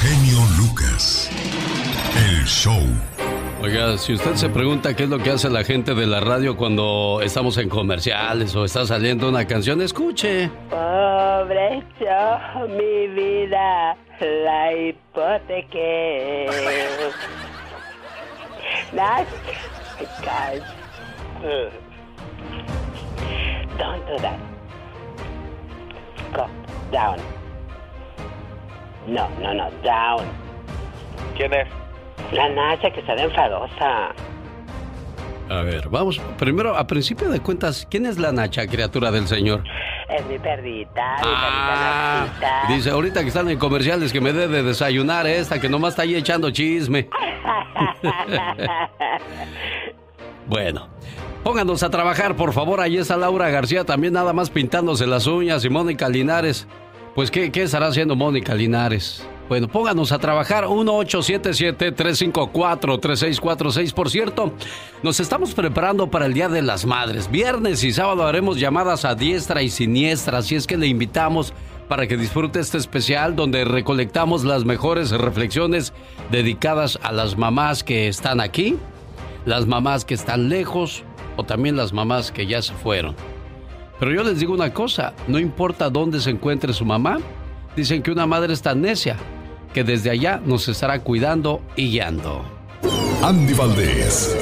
genio Lucas. El show. Oiga, si usted se pregunta qué es lo que hace la gente de la radio cuando estamos en comerciales o está saliendo una canción, escuche. Pobre yo, mi vida, la hipotequé. Las guys. Don't do that. Go down. No, no, no, down. ¿Quién es? La Nacha que se da enfadosa. A ver, vamos. Primero, a principio de cuentas, ¿quién es la Nacha, criatura del Señor? Es mi perrita, mi Ah, perrita Nachita. dice ahorita que están en comerciales que me dé de desayunar esta, que nomás está ahí echando chisme. Bueno, pónganos a trabajar, por favor. Ahí está Laura García también nada más pintándose las uñas y Mónica Linares. Pues, ¿qué, qué estará haciendo Mónica Linares? Bueno, pónganos a trabajar 1877-354-3646. Por cierto, nos estamos preparando para el Día de las Madres. Viernes y sábado haremos llamadas a diestra y siniestra, así es que le invitamos para que disfrute este especial donde recolectamos las mejores reflexiones dedicadas a las mamás que están aquí, las mamás que están lejos o también las mamás que ya se fueron. Pero yo les digo una cosa, no importa dónde se encuentre su mamá, dicen que una madre es tan necia que desde allá nos estará cuidando y guiando. Andy Valdés.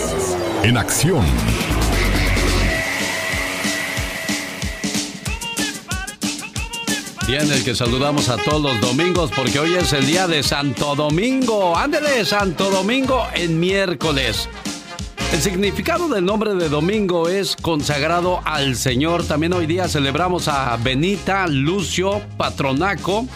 En acción. Día en el que saludamos a todos los domingos porque hoy es el día de Santo Domingo. Ándele, Santo Domingo en miércoles. El significado del nombre de Domingo es consagrado al Señor. También hoy día celebramos a Benita, Lucio, Patronaco,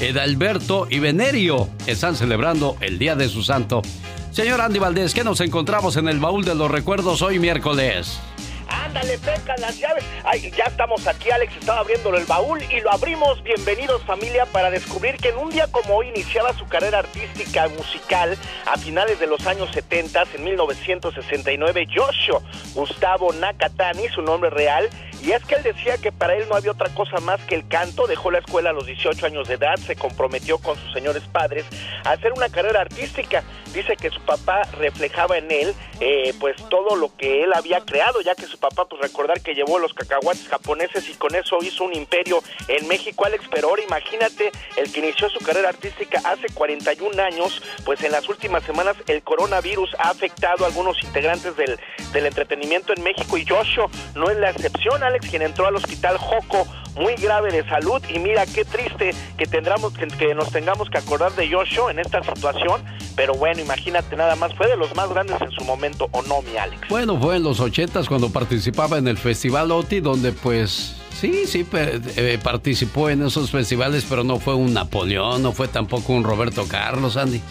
Edalberto y Venerio. Están celebrando el día de su santo. Señor Andy Valdés, ¿qué nos encontramos en el baúl de los recuerdos hoy miércoles? Ándale, peca las llaves. Ay, ya estamos aquí, Alex estaba abriéndolo el baúl y lo abrimos. Bienvenidos familia para descubrir que en un día como hoy iniciaba su carrera artística musical a finales de los años 70, en 1969, Yoshio Gustavo Nakatani, su nombre real, y es que él decía que para él no había otra cosa más que el canto, dejó la escuela a los 18 años de edad, se comprometió con sus señores padres a hacer una carrera artística. Dice que su papá reflejaba en él eh, pues todo lo que él había creado, ya que su papá pues recordar que llevó los cacahuates japoneses y con eso hizo un imperio en México, Alex, pero ahora imagínate el que inició su carrera artística hace 41 años, pues en las últimas semanas el coronavirus ha afectado a algunos integrantes del, del entretenimiento en México y Joshua no es la excepción, Alex, quien entró al hospital Joco muy grave de salud y mira qué triste que tendremos que, nos tengamos que acordar de Joshua en esta situación, pero bueno, imagínate nada más, fue de los más grandes en su momento, ¿o no, mi Alex? Bueno, fue en los ochentas cuando participaba en el Festival OTI, donde pues sí, sí, eh, participó en esos festivales, pero no fue un Napoleón, no fue tampoco un Roberto Carlos, Andy.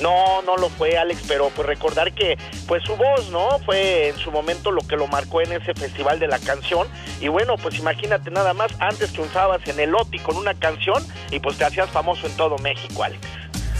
No, no lo fue, Alex, pero pues recordar que pues su voz, ¿no? Fue en su momento lo que lo marcó en ese festival de la canción. Y bueno, pues imagínate nada más, antes triunfabas en el OTI con una canción y pues te hacías famoso en todo México, Alex.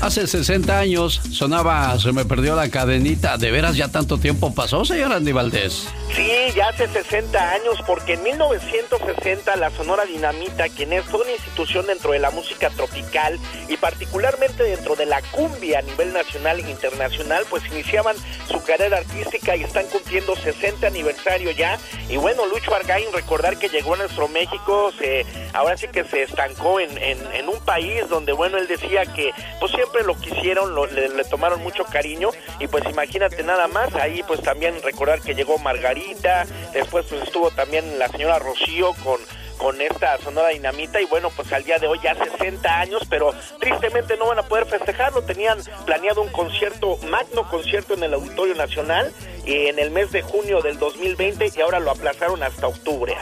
Hace 60 años sonaba Se me perdió la cadenita. ¿De veras ya tanto tiempo pasó, señor Andy Valdés? Sí, ya hace 60 años, porque en 1960 la Sonora Dinamita, quien es toda una institución dentro de la música tropical y particularmente dentro de la cumbia a nivel nacional e internacional, pues iniciaban su carrera artística y están cumpliendo 60 aniversario ya. Y bueno, Lucho Argain, recordar que llegó a nuestro México, se, ahora sí que se estancó en, en, en un país donde, bueno, él decía que pues siempre lo quisieron, lo- le, tomaron mucho cariño y pues imagínate nada más, ahí pues también recordar que llegó Margarita, después pues estuvo también la señora Rocío con con esta Sonora Dinamita y bueno, pues al día de hoy ya 60 años, pero tristemente no van a poder festejarlo, tenían planeado un concierto, magno concierto en el Auditorio Nacional eh, en el mes de junio del 2020 y ahora lo aplazaron hasta octubre.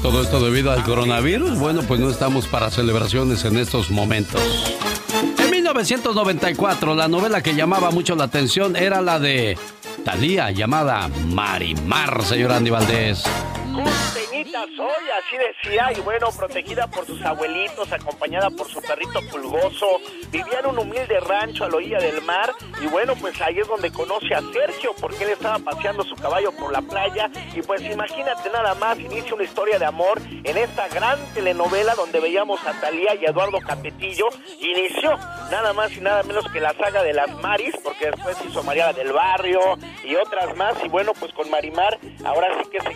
Todo esto debido al coronavirus. Bueno, pues no estamos para celebraciones en estos momentos. En 1994, la novela que llamaba mucho la atención era la de Talía, llamada Marimar, señor Andy Valdés. Bonita soy, así decía, y bueno, protegida por sus abuelitos, acompañada por su perrito pulgoso, vivía en un humilde rancho a la orilla del mar, y bueno, pues ahí es donde conoce a Sergio, porque él estaba paseando su caballo por la playa, y pues imagínate nada más, inicia una historia de amor en esta gran telenovela donde veíamos a Talía y Eduardo Capetillo, inició nada más y nada menos que la saga de las Maris, porque después hizo María del Barrio y otras más, y bueno, pues con Marimar ahora sí que se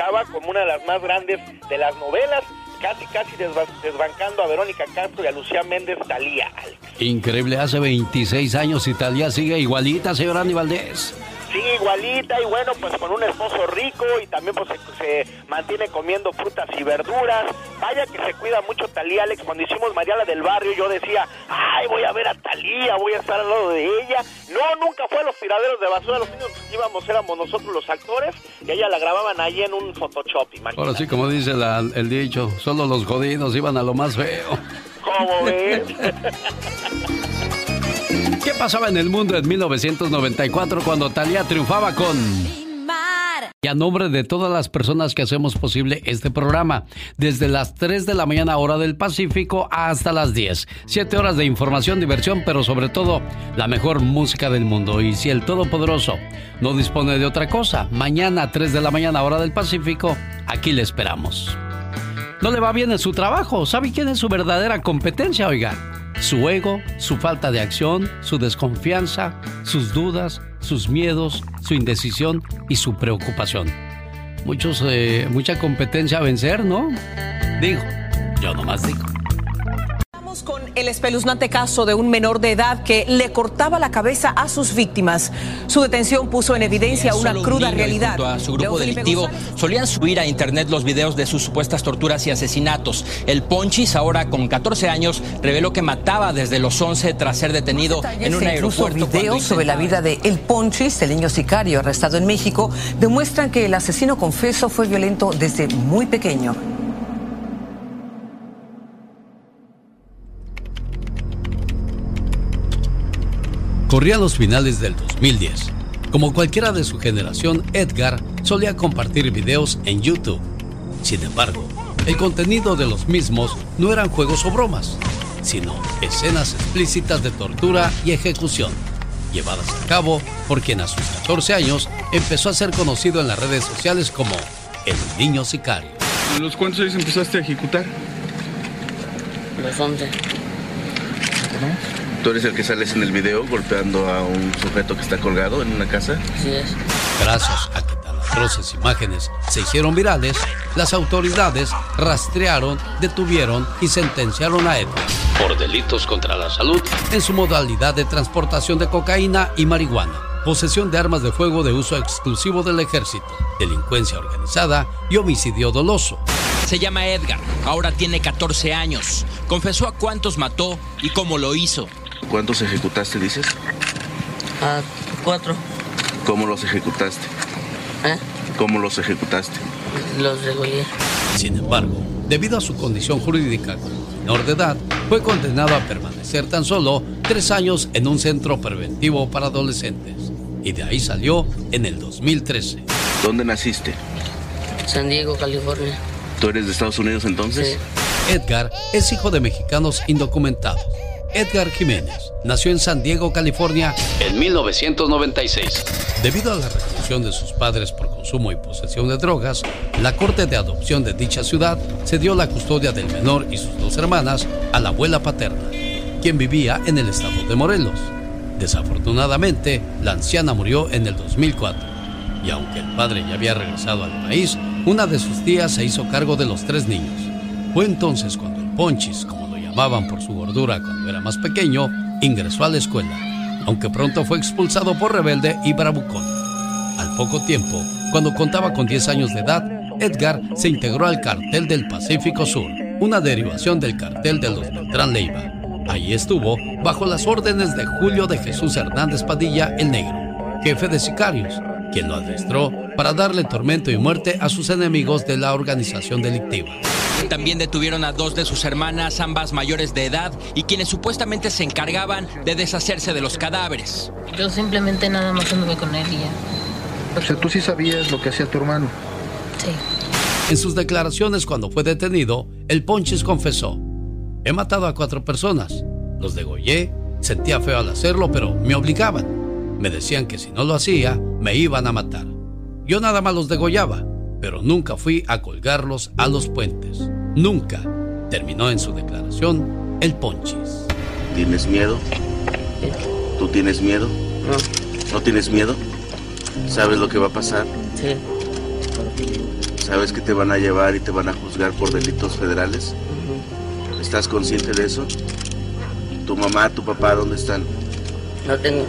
catapultaba como una de las más grandes de las novelas casi, casi desbancando a Verónica Castro y a Lucía Méndez Talía. Increíble, hace 26 años y Talía sigue igualita, señor Andy Valdés sigue igualita y bueno, pues con un esposo rico y también pues se, mantiene comiendo frutas y verduras. Vaya que se cuida mucho Talía, Alex. Cuando hicimos Mariala del Barrio, yo decía, ay, voy a ver a Talía, voy a estar al lado de ella. No, nunca fue a los tiraderos de basura. Los niños íbamos, éramos nosotros los actores y ella la grababan ahí en un Photoshop, imagínate. Ahora sí, como dice el dicho, solo los jodidos iban a lo más feo. ¿Cómo ves? ¿Qué pasaba en el mundo en 1994 cuando Talía triunfaba con... Y a nombre de todas las personas que hacemos posible este programa, desde las 3 de la mañana hora del Pacífico hasta las 10. 7 horas de información, diversión, pero sobre todo la mejor música del mundo. Y si el Todopoderoso no dispone de otra cosa, mañana a 3 de la mañana hora del Pacífico, aquí le esperamos. No le va bien en su trabajo. ¿Sabe quién es su verdadera competencia, oiga? Su ego, su falta de acción, su desconfianza, sus dudas, sus miedos, su indecisión y su preocupación. Muchos, eh, mucha competencia a vencer, ¿no? Digo, yo nomás digo con el espeluznante caso de un menor de edad que le cortaba la cabeza a sus víctimas. Su detención puso en evidencia una cruda realidad. Junto a su grupo delictivo solían subir a internet los videos de sus supuestas torturas y asesinatos. El Ponchis, ahora con 14 años, reveló que mataba desde los 11 tras ser detenido en un aeropuerto. videos sobre la vida de El Ponchis, el niño sicario arrestado en México, demuestran que el asesino confeso fue violento desde muy pequeño. Corría los finales del 2010. Como cualquiera de su generación, Edgar solía compartir videos en YouTube. Sin embargo, el contenido de los mismos no eran juegos o bromas, sino escenas explícitas de tortura y ejecución, llevadas a cabo por quien a sus 14 años empezó a ser conocido en las redes sociales como el niño sicario. los cuántos años empezaste a ejecutar? Los 11. ¿Tú eres el que sales en el video golpeando a un sujeto que está colgado en una casa? Sí es. Gracias a que tan atroces imágenes se hicieron virales, las autoridades rastrearon, detuvieron y sentenciaron a Edward por delitos contra la salud en su modalidad de transportación de cocaína y marihuana, posesión de armas de fuego de uso exclusivo del ejército, delincuencia organizada y homicidio doloso. Se llama Edgar, ahora tiene 14 años. Confesó a cuántos mató y cómo lo hizo. ¿Cuántos ejecutaste, dices? Ah, cuatro. ¿Cómo los ejecutaste? ¿Eh? ¿Cómo los ejecutaste? Los degollé. Sin embargo, debido a su condición jurídica como menor de edad, fue condenado a permanecer tan solo tres años en un centro preventivo para adolescentes. Y de ahí salió en el 2013. ¿Dónde naciste? San Diego, California. ¿Tú eres de Estados Unidos entonces? Sí. Edgar es hijo de mexicanos indocumentados Edgar Jiménez nació en San Diego, California, en 1996. Debido a la reclusión de sus padres por consumo y posesión de drogas, la corte de adopción de dicha ciudad cedió la custodia del menor y sus dos hermanas a la abuela paterna, quien vivía en el estado de Morelos. Desafortunadamente, la anciana murió en el 2004, y aunque el padre ya había regresado al país, una de sus tías se hizo cargo de los tres niños. Fue entonces cuando el Ponchis, como llamaban por su gordura cuando era más pequeño, ingresó a la escuela, aunque pronto fue expulsado por rebelde y bravucón. Al poco tiempo, cuando contaba con 10 años de edad, Edgar se integró al cartel del Pacífico Sur, una derivación del cartel de los Beltrán Leiva. Allí estuvo bajo las órdenes de Julio de Jesús Hernández Padilla el Negro, jefe de sicarios, quien lo adestró para darle tormento y muerte a sus enemigos de la organización delictiva. También detuvieron a dos de sus hermanas, ambas mayores de edad, y quienes supuestamente se encargaban de deshacerse de los cadáveres. Yo simplemente nada más anduve con él y ya. O sea, tú sí sabías lo que hacía tu hermano. Sí. En sus declaraciones cuando fue detenido, el Ponchis confesó, he matado a cuatro personas, los degollé, sentía feo al hacerlo, pero me obligaban. Me decían que si no lo hacía, me iban a matar. Yo nada más los degollaba, pero nunca fui a colgarlos a los puentes. Nunca. Terminó en su declaración el Ponchis. ¿Tienes miedo? ¿Tú tienes miedo? No. ¿No tienes miedo? ¿Sabes lo que va a pasar? Sí. ¿Sabes que te van a llevar y te van a juzgar por delitos federales? ¿Estás consciente de eso? ¿Tu mamá, tu papá, dónde están? No tengo.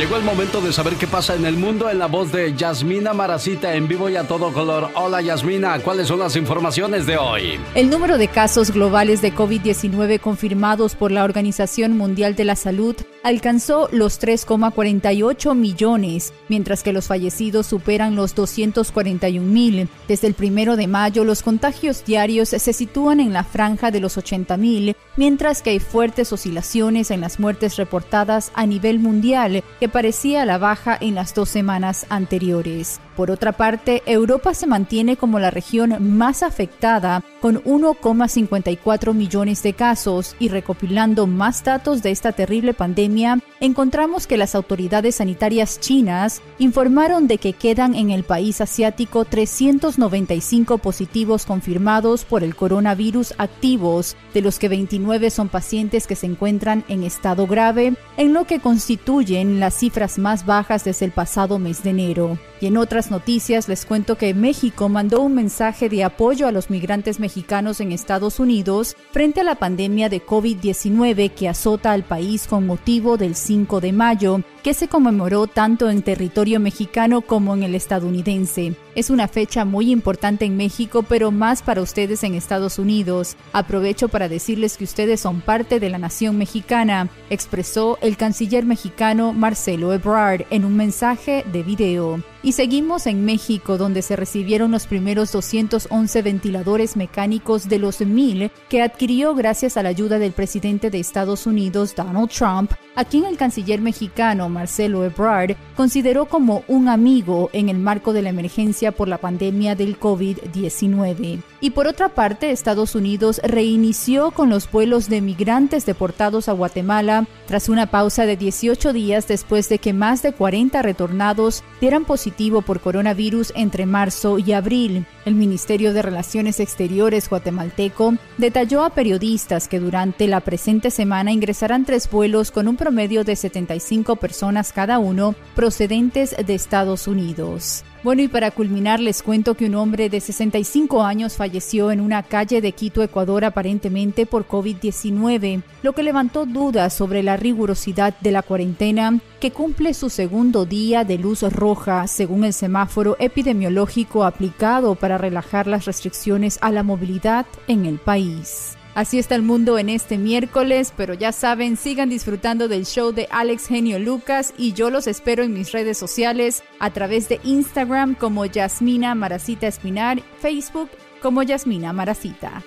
Llegó el momento de saber qué pasa en el mundo en la voz de Yasmina Maracita en vivo y a todo color. Hola Yasmina, ¿cuáles son las informaciones de hoy? El número de casos globales de COVID-19 confirmados por la Organización Mundial de la Salud alcanzó los 3,48 millones, mientras que los fallecidos superan los 241 mil. Desde el primero de mayo, los contagios diarios se sitúan en la franja de los 80 mil, mientras que hay fuertes oscilaciones en las muertes reportadas a nivel mundial, que parecía la baja en las dos semanas anteriores. Por otra parte, Europa se mantiene como la región más afectada, con 1,54 millones de casos, y recopilando más datos de esta terrible pandemia, encontramos que las autoridades sanitarias chinas informaron de que quedan en el país asiático 395 positivos confirmados por el coronavirus activos, de los que 29 son pacientes que se encuentran en estado grave, en lo que constituyen las cifras más bajas desde el pasado mes de enero. Y en otras noticias les cuento que México mandó un mensaje de apoyo a los migrantes mexicanos en Estados Unidos frente a la pandemia de COVID-19 que azota al país con motivo del 5 de mayo, que se conmemoró tanto en territorio mexicano como en el estadounidense. Es una fecha muy importante en México, pero más para ustedes en Estados Unidos. Aprovecho para decirles que ustedes son parte de la nación mexicana, expresó el canciller mexicano Marcelo Ebrard en un mensaje de video. Y seguimos en México, donde se recibieron los primeros 211 ventiladores mecánicos de los 1000 que adquirió gracias a la ayuda del presidente de Estados Unidos, Donald Trump, a quien el canciller mexicano Marcelo Ebrard consideró como un amigo en el marco de la emergencia por la pandemia del COVID-19. Y por otra parte, Estados Unidos reinició con los vuelos de migrantes deportados a Guatemala tras una pausa de 18 días después de que más de 40 retornados dieran positivo por coronavirus entre marzo y abril. El Ministerio de Relaciones Exteriores guatemalteco detalló a periodistas que durante la presente semana ingresarán tres vuelos con un promedio de 75 personas cada uno procedentes de Estados Unidos. Bueno, y para culminar les cuento que un hombre de 65 años falleció en una calle de Quito, Ecuador, aparentemente por COVID-19, lo que levantó dudas sobre la rigurosidad de la cuarentena que cumple su segundo día de luz roja según el semáforo epidemiológico aplicado para relajar las restricciones a la movilidad en el país. Así está el mundo en este miércoles, pero ya saben, sigan disfrutando del show de Alex Genio Lucas y yo los espero en mis redes sociales a través de Instagram como Yasmina Maracita Espinar, Facebook como Yasmina Maracita.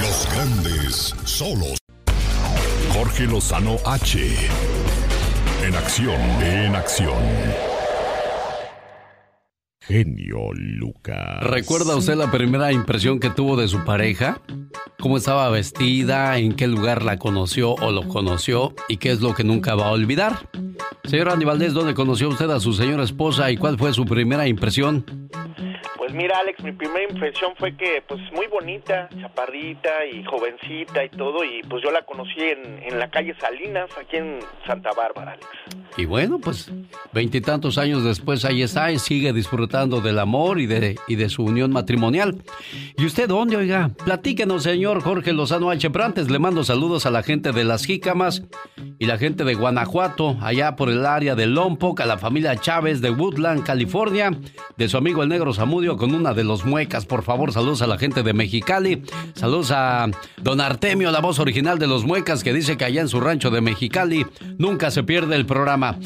Los grandes solos. Jorge Lozano H. En acción, en acción. Genio Lucas. ¿Recuerda usted la primera impresión que tuvo de su pareja? ¿Cómo estaba vestida? ¿En qué lugar la conoció o lo conoció? ¿Y qué es lo que nunca va a olvidar? Señor Andy Valdés, ¿dónde conoció usted a su señora esposa y cuál fue su primera impresión? Pues mira, Alex, mi primera impresión fue que, pues, muy bonita, chaparrita y jovencita y todo, y pues yo la conocí en, en la calle Salinas, aquí en Santa Bárbara, Alex. Y bueno, pues veintitantos años después ahí está y sigue disfrutando del amor y de, y de su unión matrimonial. ¿Y usted dónde, oiga? Platíquenos, señor Jorge Lozano H. Pero antes le mando saludos a la gente de Las Jícamas y la gente de Guanajuato, allá por el área de Lompoc, a la familia Chávez de Woodland, California, de su amigo el negro Zamudio con una de los muecas. Por favor, saludos a la gente de Mexicali. Saludos a don Artemio, la voz original de los muecas, que dice que allá en su rancho de Mexicali nunca se pierde el programa.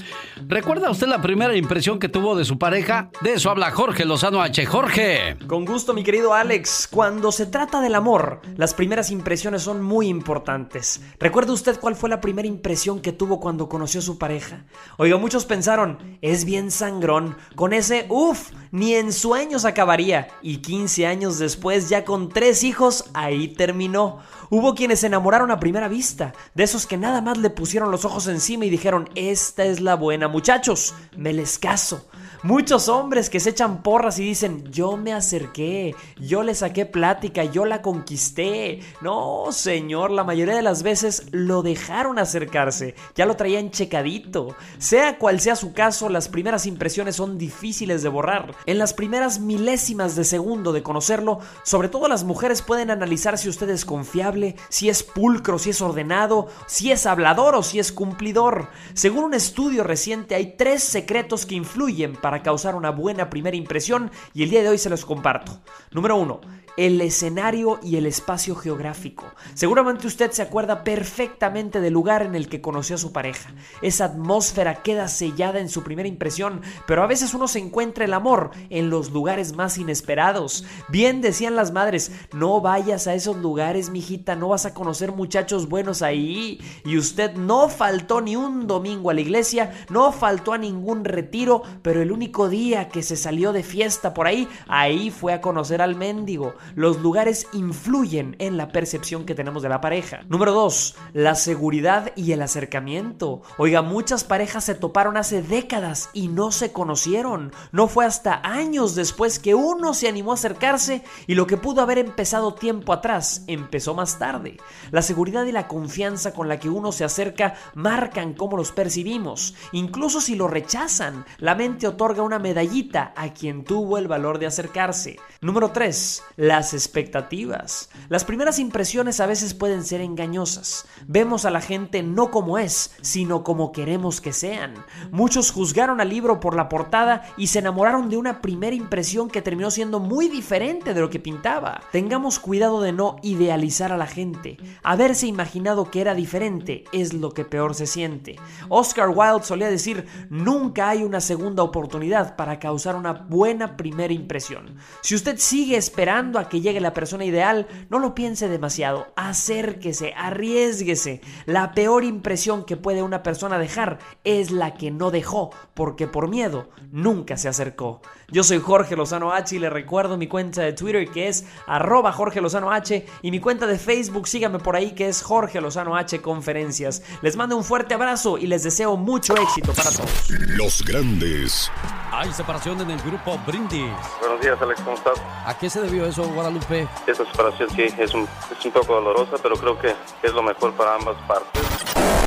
¿Recuerda usted la primera impresión que tuvo de su pareja? De eso habla Jorge Lozano H. Jorge. Con gusto, mi querido Alex. Cuando se trata del amor, las primeras impresiones son muy importantes. ¿Recuerda usted cuál fue la primera impresión que tuvo cuando conoció a su pareja? Oiga, muchos pensaron, es bien sangrón. Con ese, uff, ni en sueños acabaría. Y 15 años después, ya con tres hijos, ahí terminó. Hubo quienes se enamoraron a primera vista, de esos que nada más le pusieron los ojos encima y dijeron, esta es la buena muchachos, me les caso. Muchos hombres que se echan porras y dicen, yo me acerqué, yo le saqué plática, yo la conquisté. No, señor, la mayoría de las veces lo dejaron acercarse, ya lo traían checadito. Sea cual sea su caso, las primeras impresiones son difíciles de borrar. En las primeras milésimas de segundo de conocerlo, sobre todo las mujeres pueden analizar si usted es confiable, si es pulcro, si es ordenado, si es hablador o si es cumplidor. Según un estudio reciente, hay tres secretos que influyen para para causar una buena primera impresión y el día de hoy se los comparto. Número uno, el escenario y el espacio geográfico. Seguramente usted se acuerda perfectamente del lugar en el que conoció a su pareja. Esa atmósfera queda sellada en su primera impresión, pero a veces uno se encuentra el amor en los lugares más inesperados. Bien decían las madres, no vayas a esos lugares, mijita, no vas a conocer muchachos buenos ahí. Y usted no faltó ni un domingo a la iglesia, no faltó a ningún retiro, pero el único día que se salió de fiesta por ahí, ahí fue a conocer al mendigo los lugares influyen en la percepción que tenemos de la pareja. Número 2. La seguridad y el acercamiento. Oiga, muchas parejas se toparon hace décadas y no se conocieron. No fue hasta años después que uno se animó a acercarse y lo que pudo haber empezado tiempo atrás empezó más tarde. La seguridad y la confianza con la que uno se acerca marcan cómo los percibimos. Incluso si lo rechazan, la mente otorga una medallita a quien tuvo el valor de acercarse. Número 3. La las expectativas. Las primeras impresiones a veces pueden ser engañosas. Vemos a la gente no como es, sino como queremos que sean. Muchos juzgaron al libro por la portada y se enamoraron de una primera impresión que terminó siendo muy diferente de lo que pintaba. Tengamos cuidado de no idealizar a la gente. Haberse imaginado que era diferente es lo que peor se siente. Oscar Wilde solía decir, nunca hay una segunda oportunidad para causar una buena primera impresión. Si usted sigue esperando a que llegue la persona ideal, no lo piense demasiado, acérquese, arriesguese. La peor impresión que puede una persona dejar es la que no dejó, porque por miedo nunca se acercó. Yo soy Jorge Lozano H y le recuerdo mi cuenta de Twitter que es arroba Jorge Lozano H y mi cuenta de Facebook, síganme por ahí que es Jorge Lozano H Conferencias. Les mando un fuerte abrazo y les deseo mucho éxito para todos. Los grandes. Hay separación en el grupo Brindis. Buenos días, Alex, ¿cómo estás? ¿A qué se debió eso, Guadalupe? Esa separación sí es un, es un poco dolorosa, pero creo que es lo mejor para ambas partes.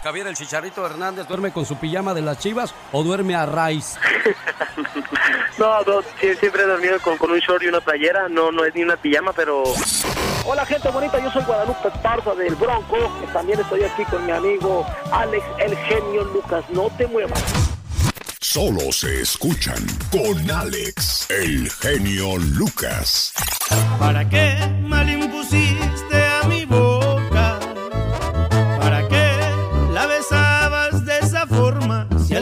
Javier el Chicharito Hernández duerme con su pijama de las chivas o duerme a raíz. no, no, siempre he dormido con, con, un short y una playera, no, no es ni una pijama, pero... Hola gente bonita, yo soy Guadalupe Esparza del Bronco, también estoy aquí con mi amigo Alex el genio Lucas, no te muevas. Solo se escuchan con Alex, el genio Lucas. ¿Para qué mal impusiste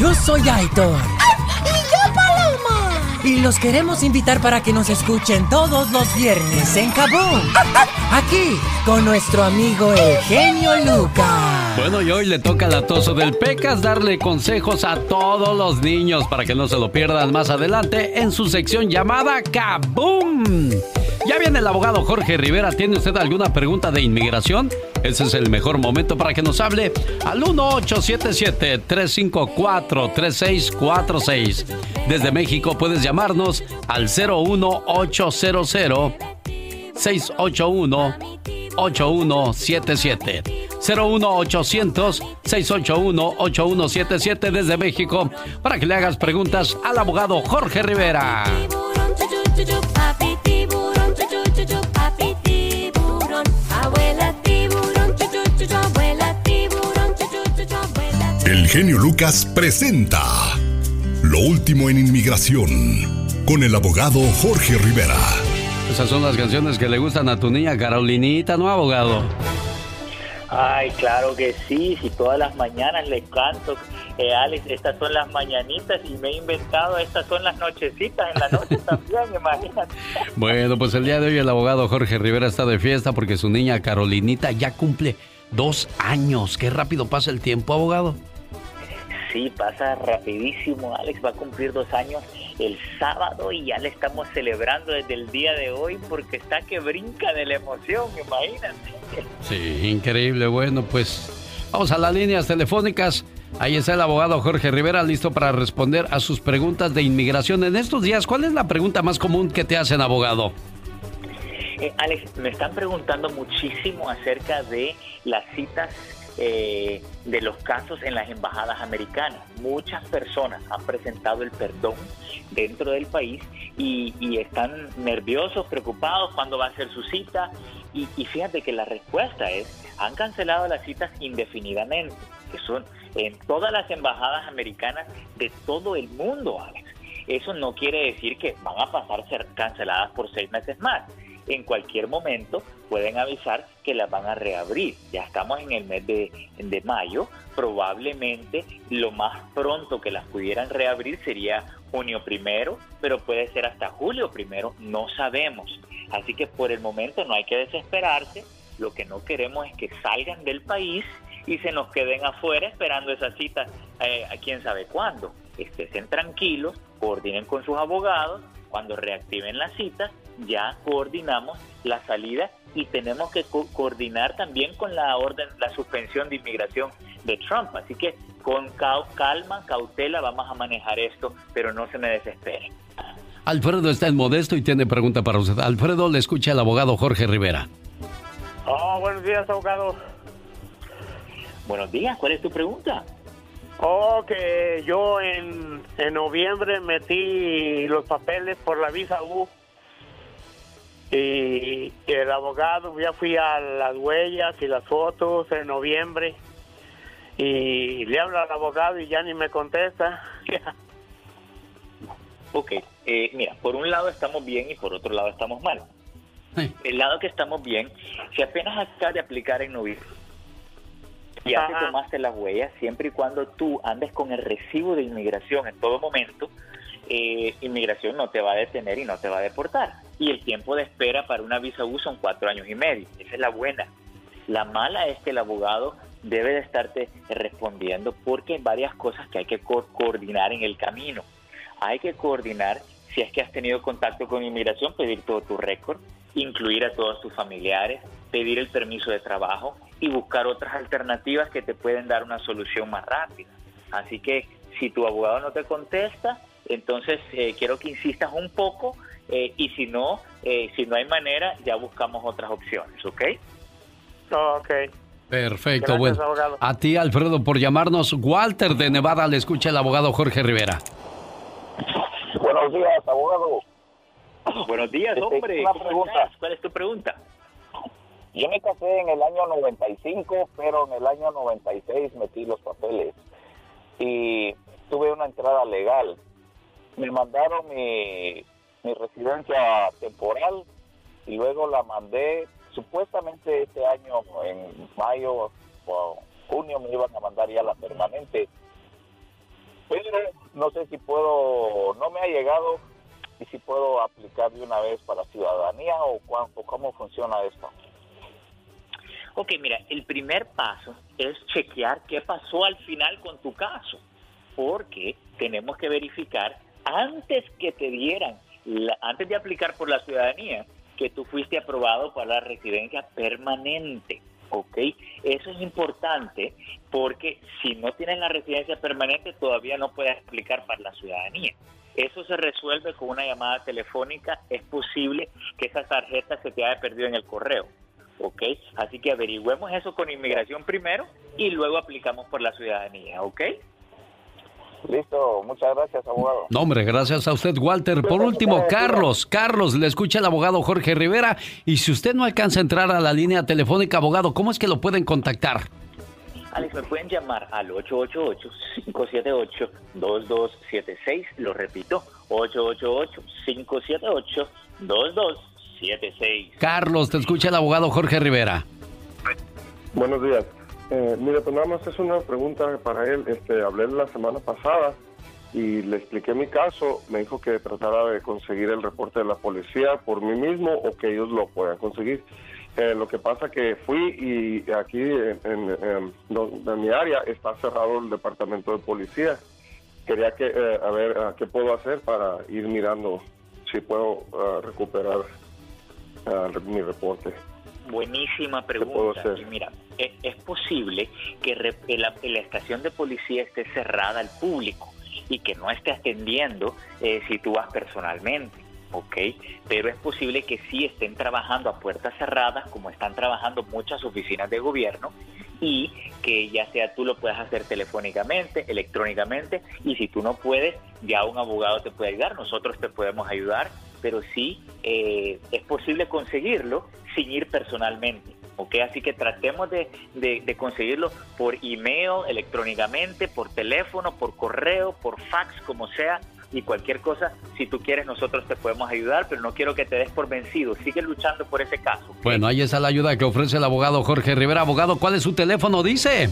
Yo soy Aitor. Y yo Paloma. Y los queremos invitar para que nos escuchen todos los viernes en Kaboom. Aquí, con nuestro amigo el genio Lucas. Bueno, y hoy le toca al atoso del Pecas darle consejos a todos los niños para que no se lo pierdan más adelante en su sección llamada Kaboom. Ya viene el abogado Jorge Rivera. ¿Tiene usted alguna pregunta de inmigración? Ese es el mejor momento para que nos hable al 1877-354-3646. Desde México puedes llamarnos al 01800 681 8177 01800-681-8177 desde México para que le hagas preguntas al abogado Jorge Rivera. El genio Lucas presenta Lo último en inmigración con el abogado Jorge Rivera. Esas son las canciones que le gustan a tu niña Carolinita, ¿no, abogado? Ay, claro que sí, si todas las mañanas le canto, eh, Alex, estas son las mañanitas y me he inventado, estas son las nochecitas en la noche también, imagínate. Bueno, pues el día de hoy el abogado Jorge Rivera está de fiesta porque su niña Carolinita ya cumple dos años. Qué rápido pasa el tiempo, abogado. Sí, pasa rapidísimo, Alex va a cumplir dos años el sábado y ya le estamos celebrando desde el día de hoy porque está que brinca de la emoción, imagínate. Sí, increíble. Bueno, pues vamos a las líneas telefónicas. Ahí está el abogado Jorge Rivera listo para responder a sus preguntas de inmigración. En estos días, ¿cuál es la pregunta más común que te hacen, abogado? Eh, Alex, me están preguntando muchísimo acerca de las citas eh, de los casos en las embajadas americanas. Muchas personas han presentado el perdón dentro del país y, están nerviosos, preocupados cuándo va a ser su cita. Y, y, fíjate que la respuesta es, han cancelado las citas indefinidamente, que son en todas las embajadas americanas de todo el mundo, Alex. Eso no quiere decir que van a pasar ser canceladas por seis meses más en cualquier momento pueden avisar que las van a reabrir. Ya estamos en el mes de, de, mayo, probablemente lo más pronto que las pudieran reabrir sería junio primero, pero puede ser hasta julio primero, no sabemos. Así que por el momento no hay que desesperarse, lo que no queremos es que salgan del país y se nos queden afuera esperando esa cita eh, a quién sabe cuándo. Estén tranquilos, coordinen con sus abogados, cuando reactiven las citas ya coordinamos la salida y tenemos que co coordinar también con la orden, la suspensión de inmigración de Trump. Así que con calma, cautela vamos a manejar esto, pero no se me desespere. Alfredo está en Modesto y tiene pregunta para usted. Alfredo, le escucha el abogado Jorge Rivera. Oh, buenos días, abogado. Buenos días, ¿cuál es tu pregunta? Oh, que yo en, en noviembre metí los papeles por la visa U y el abogado, ya fui a las huellas y las fotos en noviembre y le hablo al abogado y ya ni me contesta. ok, eh, mira, por un lado estamos bien y por otro lado estamos mal. El lado que estamos bien, si apenas acabas de aplicar en noviembre, ya te tomaste las huellas, siempre y cuando tú andes con el recibo de inmigración en todo momento, eh, inmigración no te va a detener y no te va a deportar. Y el tiempo de espera para una visa U son cuatro años y medio. Esa es la buena. La mala es que el abogado debe de estarte respondiendo porque hay varias cosas que hay que co coordinar en el camino. Hay que coordinar si es que has tenido contacto con inmigración, pedir todo tu récord, incluir a todos tus familiares, pedir el permiso de trabajo y buscar otras alternativas que te pueden dar una solución más rápida. Así que si tu abogado no te contesta, entonces eh, quiero que insistas un poco eh, y si no, eh, si no hay manera, ya buscamos otras opciones, ¿ok? ok. Perfecto, bueno. A ti, Alfredo, por llamarnos. Walter de Nevada le escucha el abogado Jorge Rivera. Buenos días, abogado. Buenos días, Este, hombre. una ¿Cómo pregunta. ¿Cuál es tu pregunta? Yo me casé en el año 95, pero en el año 96 metí los papeles y tuve una entrada legal. Me mandaron mi, residencia temporal y luego la mandé, supuestamente este año, en mayo o junio, me iban a mandar ya la permanente. Pero no sé si puedo, no me ha llegado y si puedo aplicar de una vez para ciudadanía o, cuán- o cómo funciona esto. Ok, mira, el primer paso es chequear qué pasó al final con tu caso, porque tenemos que verificar antes que te dieran, antes de aplicar por la ciudadanía, que tú fuiste aprobado para la residencia permanente. ¿ok? Eso es importante porque si no tienes la residencia permanente todavía no puedes aplicar para la ciudadanía. Eso se resuelve con una llamada telefónica. Es posible que esa tarjeta se te haya perdido en el correo. ¿Ok? Así que averigüemos eso con inmigración primero y luego aplicamos por la ciudadanía, ¿ok? Listo, muchas gracias, abogado. No, hombre, gracias a usted, Walter. Por último, Carlos. Carlos, le escucha el abogado Jorge Rivera. Y si usted no alcanza a entrar a la línea telefónica, abogado, ¿cómo es que lo pueden contactar? Alex, me pueden llamar al 888-578-2276. Lo repito, 888-578-2276. Carlos, te escucha el abogado Jorge Rivera. Buenos días. Eh, mira, pues nada más es una pregunta para él. Este, hablé la semana pasada y le expliqué mi caso. Me dijo que tratara de conseguir el reporte de la policía por mí mismo o que ellos lo puedan conseguir. Eh, lo que pasa que fui y aquí en, en- en- en mi área está cerrado el departamento de policía. Quería que eh, a ver qué puedo hacer para ir mirando si puedo ah, recuperar ah, mi reporte. Buenísima puedo pregunta. hacer? Y mira, es, es posible que re- la, la estación de policía esté cerrada al público y que no esté atendiendo eh, si tú vas personalmente, ¿ok? Pero es posible que sí estén trabajando a puertas cerradas, como están trabajando muchas oficinas de gobierno, y que ya sea tú lo puedas hacer telefónicamente, electrónicamente, y si tú no puedes, ya un abogado te puede ayudar, nosotros te podemos ayudar, pero sí eh, es posible conseguirlo sin ir personalmente. ¿ok? Así que tratemos de, de- de conseguirlo por email, electrónicamente, por teléfono, por correo, por fax, como sea, y cualquier cosa, si tú quieres, nosotros te podemos ayudar, pero no quiero que te des por vencido. Sigue luchando por ese caso. Bueno, ahí está la ayuda que ofrece el abogado Jorge Rivera. Abogado, ¿cuál es su teléfono? Dice.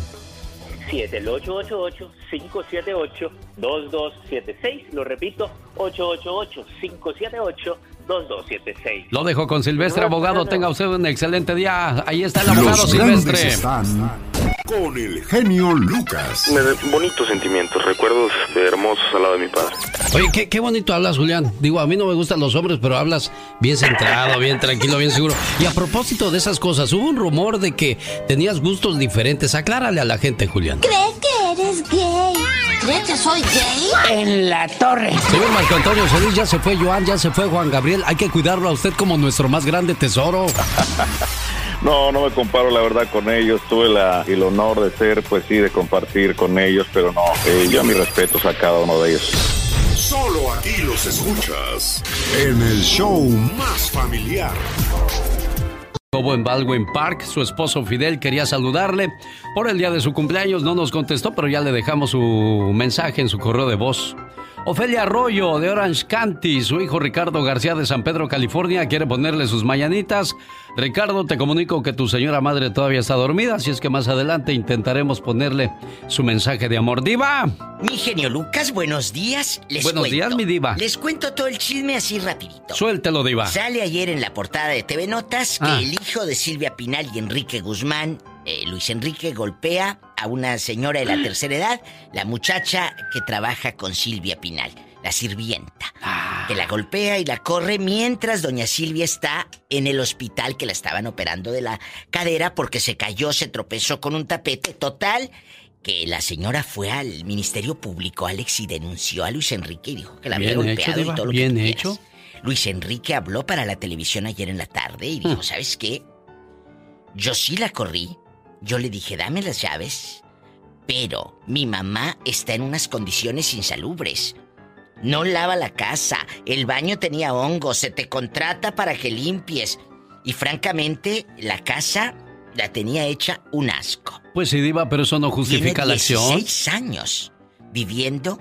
Sí, es el 888-578-2276. Lo repito, 888-578-2276. Lo dejo con Silvestre, abogado. Tenga usted un excelente día. Ahí está el Los abogado grandes Silvestre. están con el genio Lucas. Me bonitos sentimientos, recuerdos hermosos al lado de mi padre. Oye, qué, qué bonito hablas, Julián. Digo, a mí no me gustan los hombres, pero hablas bien centrado, bien tranquilo, bien seguro. Y a propósito de esas cosas, hubo un rumor de que tenías gustos diferentes. Aclárale a la gente, Julián. ¿Cree que eres gay? ¿Cree que soy gay? En la torre. Señor Marco Antonio Solís, ya se fue Joan, ya se fue Juan Gabriel. Hay que cuidarlo a usted como nuestro más grande tesoro. No, no me comparo la verdad con ellos. Tuve la, el honor de ser, pues sí, de compartir con ellos, pero no, eh, yo mis respetos a cada uno de ellos. Solo aquí los escuchas en el show más familiar. Estuvo en Baldwin Park, su esposo Fidel quería saludarle por el día de su cumpleaños, no nos contestó, pero ya le dejamos su mensaje en su correo de voz. Ofelia Arroyo de Orange County, su hijo Ricardo García de San Pedro, California, quiere ponerle sus mañanitas. Ricardo, te comunico que tu señora madre todavía está dormida, así es que más adelante intentaremos ponerle su mensaje de amor. ¡Diva! Mi genio Lucas, buenos días. Les Buenos cuento. días, mi diva. Les cuento todo el chisme así rapidito. Suéltelo, Diva. Sale ayer en la portada de TV Notas que Ah. el hijo de Silvia Pinal y Enrique Guzmán, eh, Luis Enrique, golpea a una señora de la tercera edad, la muchacha que trabaja con Silvia Pinal, la sirvienta, que la golpea y la corre mientras doña Silvia está en el hospital que la estaban operando de la cadera porque se cayó, se tropezó con un tapete. Total, que la señora fue al Ministerio Público, Alex, y denunció a Luis Enrique y dijo que la había Bien golpeado hecho, y todo lo bien que tú hecho. quieras. Luis Enrique habló para la televisión ayer en la tarde y dijo, Hmm. ¿sabes qué? Yo sí la corrí. Yo le dije, dame las llaves. Pero mi mamá está en unas condiciones insalubres. No lava la casa, el baño tenía hongos, se te contrata para que limpies. Y francamente, la casa la tenía hecha un asco. Pues sí, Diva, pero eso no justifica Tiene la acción. 16 años viviendo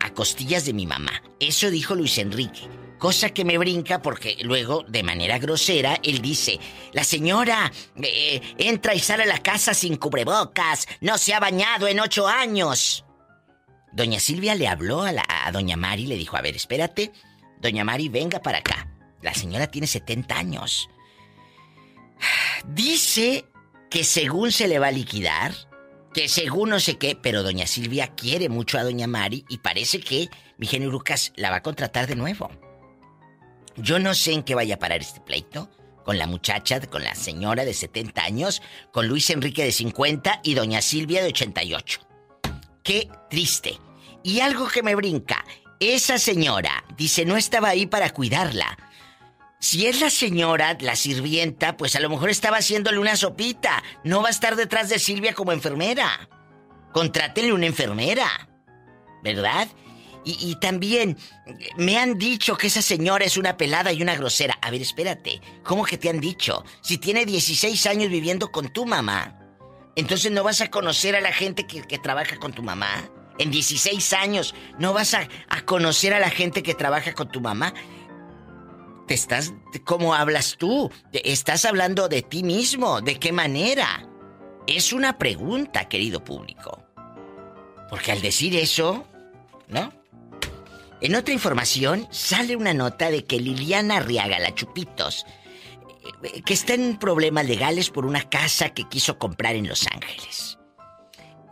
a costillas de mi mamá. Eso dijo Luis Enrique. Cosa que me brinca porque luego, de manera grosera, él dice, la señora eh, entra y sale a la casa sin cubrebocas, no se ha bañado en ocho años. Doña Silvia le habló a doña Mari y le dijo, a ver, espérate, doña Mari, venga para acá. La señora tiene 70 años. Dice que según se le va a liquidar, que según no sé qué, pero doña Silvia quiere mucho a doña Mari y parece que mi genio Lucas la va a contratar de nuevo. Yo no sé en qué vaya a parar este pleito con la muchacha, con la señora de 70 años, con Luis Enrique de 50 y doña Silvia de 88. Qué triste. Y algo que me brinca, esa señora dice no estaba ahí para cuidarla. Si es la señora, la sirvienta, pues a lo mejor estaba haciéndole una sopita. No va a estar detrás de Silvia como enfermera. Contrátele una enfermera. ¿Verdad? Y, también me han dicho que esa señora es una pelada y una grosera. A ver, espérate. ¿Cómo que te han dicho? Si tiene 16 años viviendo con tu mamá. Entonces no vas a conocer a la gente que, que trabaja con tu mamá. En 16 años no vas a, a conocer a la gente que trabaja con tu mamá te estás. ¿Cómo hablas tú? Estás hablando de ti mismo. ¿De qué manera? Es una pregunta, querido público. Porque al decir eso, ¿no? En otra información sale una nota de que Liliana Arriaga, la Chupitos, eh, que está en problemas legales por una casa que quiso comprar en Los Ángeles.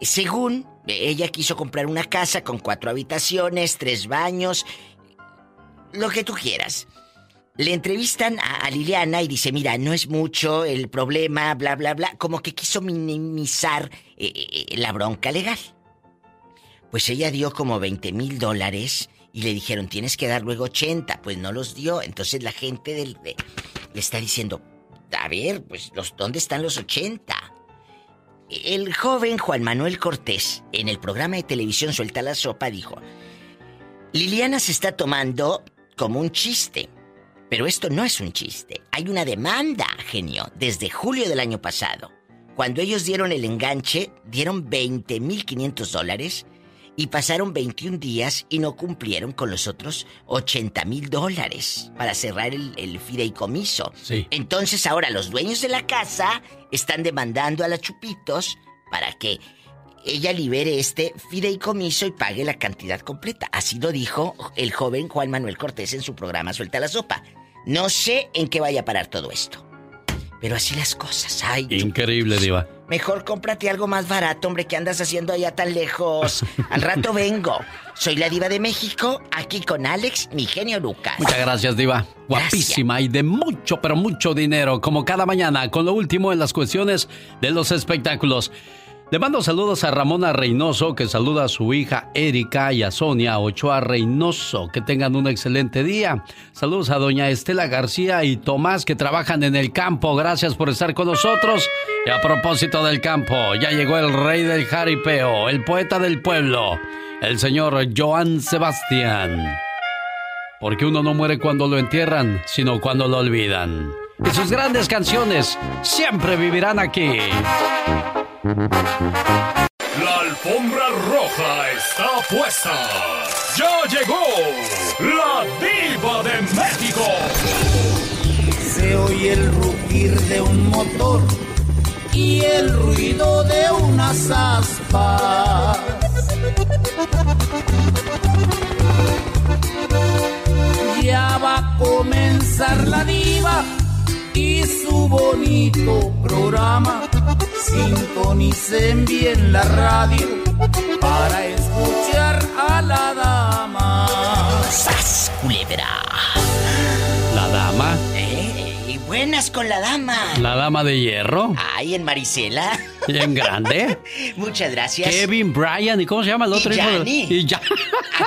Según ella quiso comprar una casa con cuatro habitaciones, tres baños, lo que tú quieras. Le entrevistan a, Liliana y dice, mira, no es mucho el problema, bla, bla, bla. Como que quiso minimizar eh, eh, la bronca legal. Pues ella dio como 20 mil dólares y le dijeron, tienes que dar luego 80. Pues no los dio. Entonces la gente del, de, le está diciendo, a ver, pues, los, ¿dónde están los 80? El joven Juan Manuel Cortés, en el programa de televisión Suelta la Sopa, dijo, Liliana se está tomando como un chiste. Pero esto no es un chiste. Hay una demanda, genio, desde julio del año pasado. Cuando ellos dieron el enganche, dieron 20.500 dólares y pasaron 21 días y no cumplieron con los otros 80 mil dólares para cerrar el, el fideicomiso. Sí. Entonces ahora los dueños de la casa están demandando a la Chupitos para que ella libere este fideicomiso y pague la cantidad completa. Así lo dijo el joven Juan Manuel Cortés en su programa Suelta la Sopa. No sé en qué vaya a parar todo esto. Pero así las cosas, ay. Increíble, Diva. Mejor cómprate algo más barato, hombre, que andas haciendo allá tan lejos. Al rato vengo. Soy la Diva de México, aquí con Alex, mi genio Lucas. Muchas gracias, Diva. Guapísima y de mucho, pero mucho dinero, como cada mañana, con lo último en las cuestiones de los espectáculos. Le mando saludos a Ramona Reynoso, que saluda a su hija Erika y a Sonia Ochoa Reynoso. Que tengan un excelente día. Saludos a doña Estela García y Tomás, que trabajan en el campo. Gracias por estar con nosotros. Y a propósito del campo, ya llegó el rey del jaripeo, el poeta del pueblo, el señor Joan Sebastián. Porque uno no muere cuando lo entierran, sino cuando lo olvidan. Y sus grandes canciones siempre vivirán aquí. La alfombra roja está puesta. Ya llegó la diva de México. Se oye el rugir de un motor y el ruido de unas aspas. Ya va a comenzar la diva y su bonito programa. Sintonicen bien la radio para escuchar a la dama. ¡Sas, culebra! La dama. ¿Eh? Y buenas con la dama. La dama de hierro. Ay, en Marisela. Y en grande. Muchas gracias. Kevin, Brian, ¿y cómo se llama el otro y hijo? Y ya.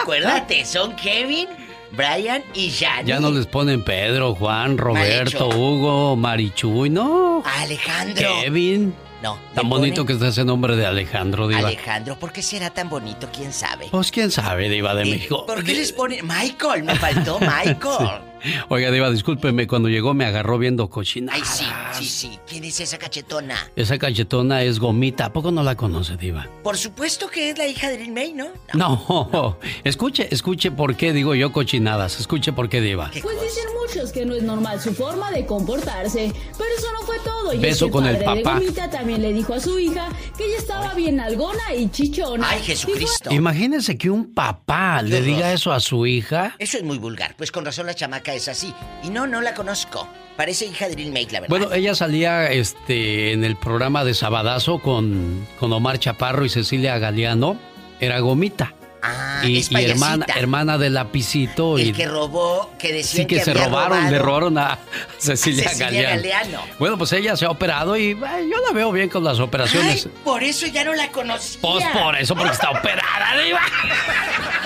Acuérdate, son Kevin, Brian y Yanni. Ya no les ponen Pedro, Juan, Roberto, Hugo, Marichuy, no. Alejandro. Kevin. No. Tan bonito que está ese nombre de Alejandro, Diva. Alejandro, ¿por qué será tan bonito? ¿Quién sabe? Pues quién sabe, Diva de México. ¿Por qué les ponen Michael? Me faltó Michael. Oiga, Diva, discúlpeme, cuando llegó me agarró viendo cochinadas. Ay, sí, sí, sí. ¿Quién es esa cachetona? Esa cachetona es Gomita. ¿A poco no la conoce, Diva? Por supuesto que es la hija de Lin May, ¿no? No. Escuche, escuche por qué digo yo cochinadas. Escuche por qué, Diva. Pues dicen muchos que no es normal su forma de comportarse. Pero eso no fue todo. Y Beso es que con el padre papá. de Gomita también le dijo a su hija que ella estaba bien algona y chichona. Ay, Jesucristo. Imagínese que un papá le diga eso a su hija. Eso es muy vulgar. Pues con razón la chamaca es así. Y no, no la conozco. Parece hija de Lin May, la verdad. Bueno, ella salía este, en el programa de Sabadazo con, con Omar Chaparro y Cecilia Galeano. Era Gomita. Ah, y, es y hermana, hermana de Lapicito. El y, que robó, que decían sí, que, se robaron, robado le robaron a Cecilia, a Cecilia Galeano. Galeano. Bueno, pues ella se ha operado y ay, yo la veo bien con las operaciones. Ay, por eso ya no la conocía. Pues por eso, porque está operada, Diva.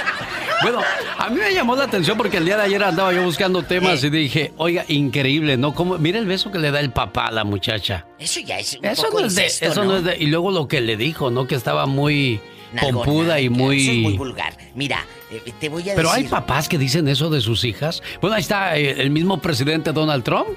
Bueno, a mí me llamó la atención porque el día de ayer andaba yo buscando temas y dije, oiga, increíble, ¿no? Como, mira el beso que le da el papá a la muchacha. Eso ya es un Eso poco no es de, incesto, eso no ¿no? es de, y luego lo que le dijo, ¿no? Que estaba muy pompuda y Eso es muy muy... vulgar. Mira, eh, te voy a Pero hay decir... papás que dicen eso de sus hijas. Bueno, ahí está eh, el mismo presidente Donald Trump.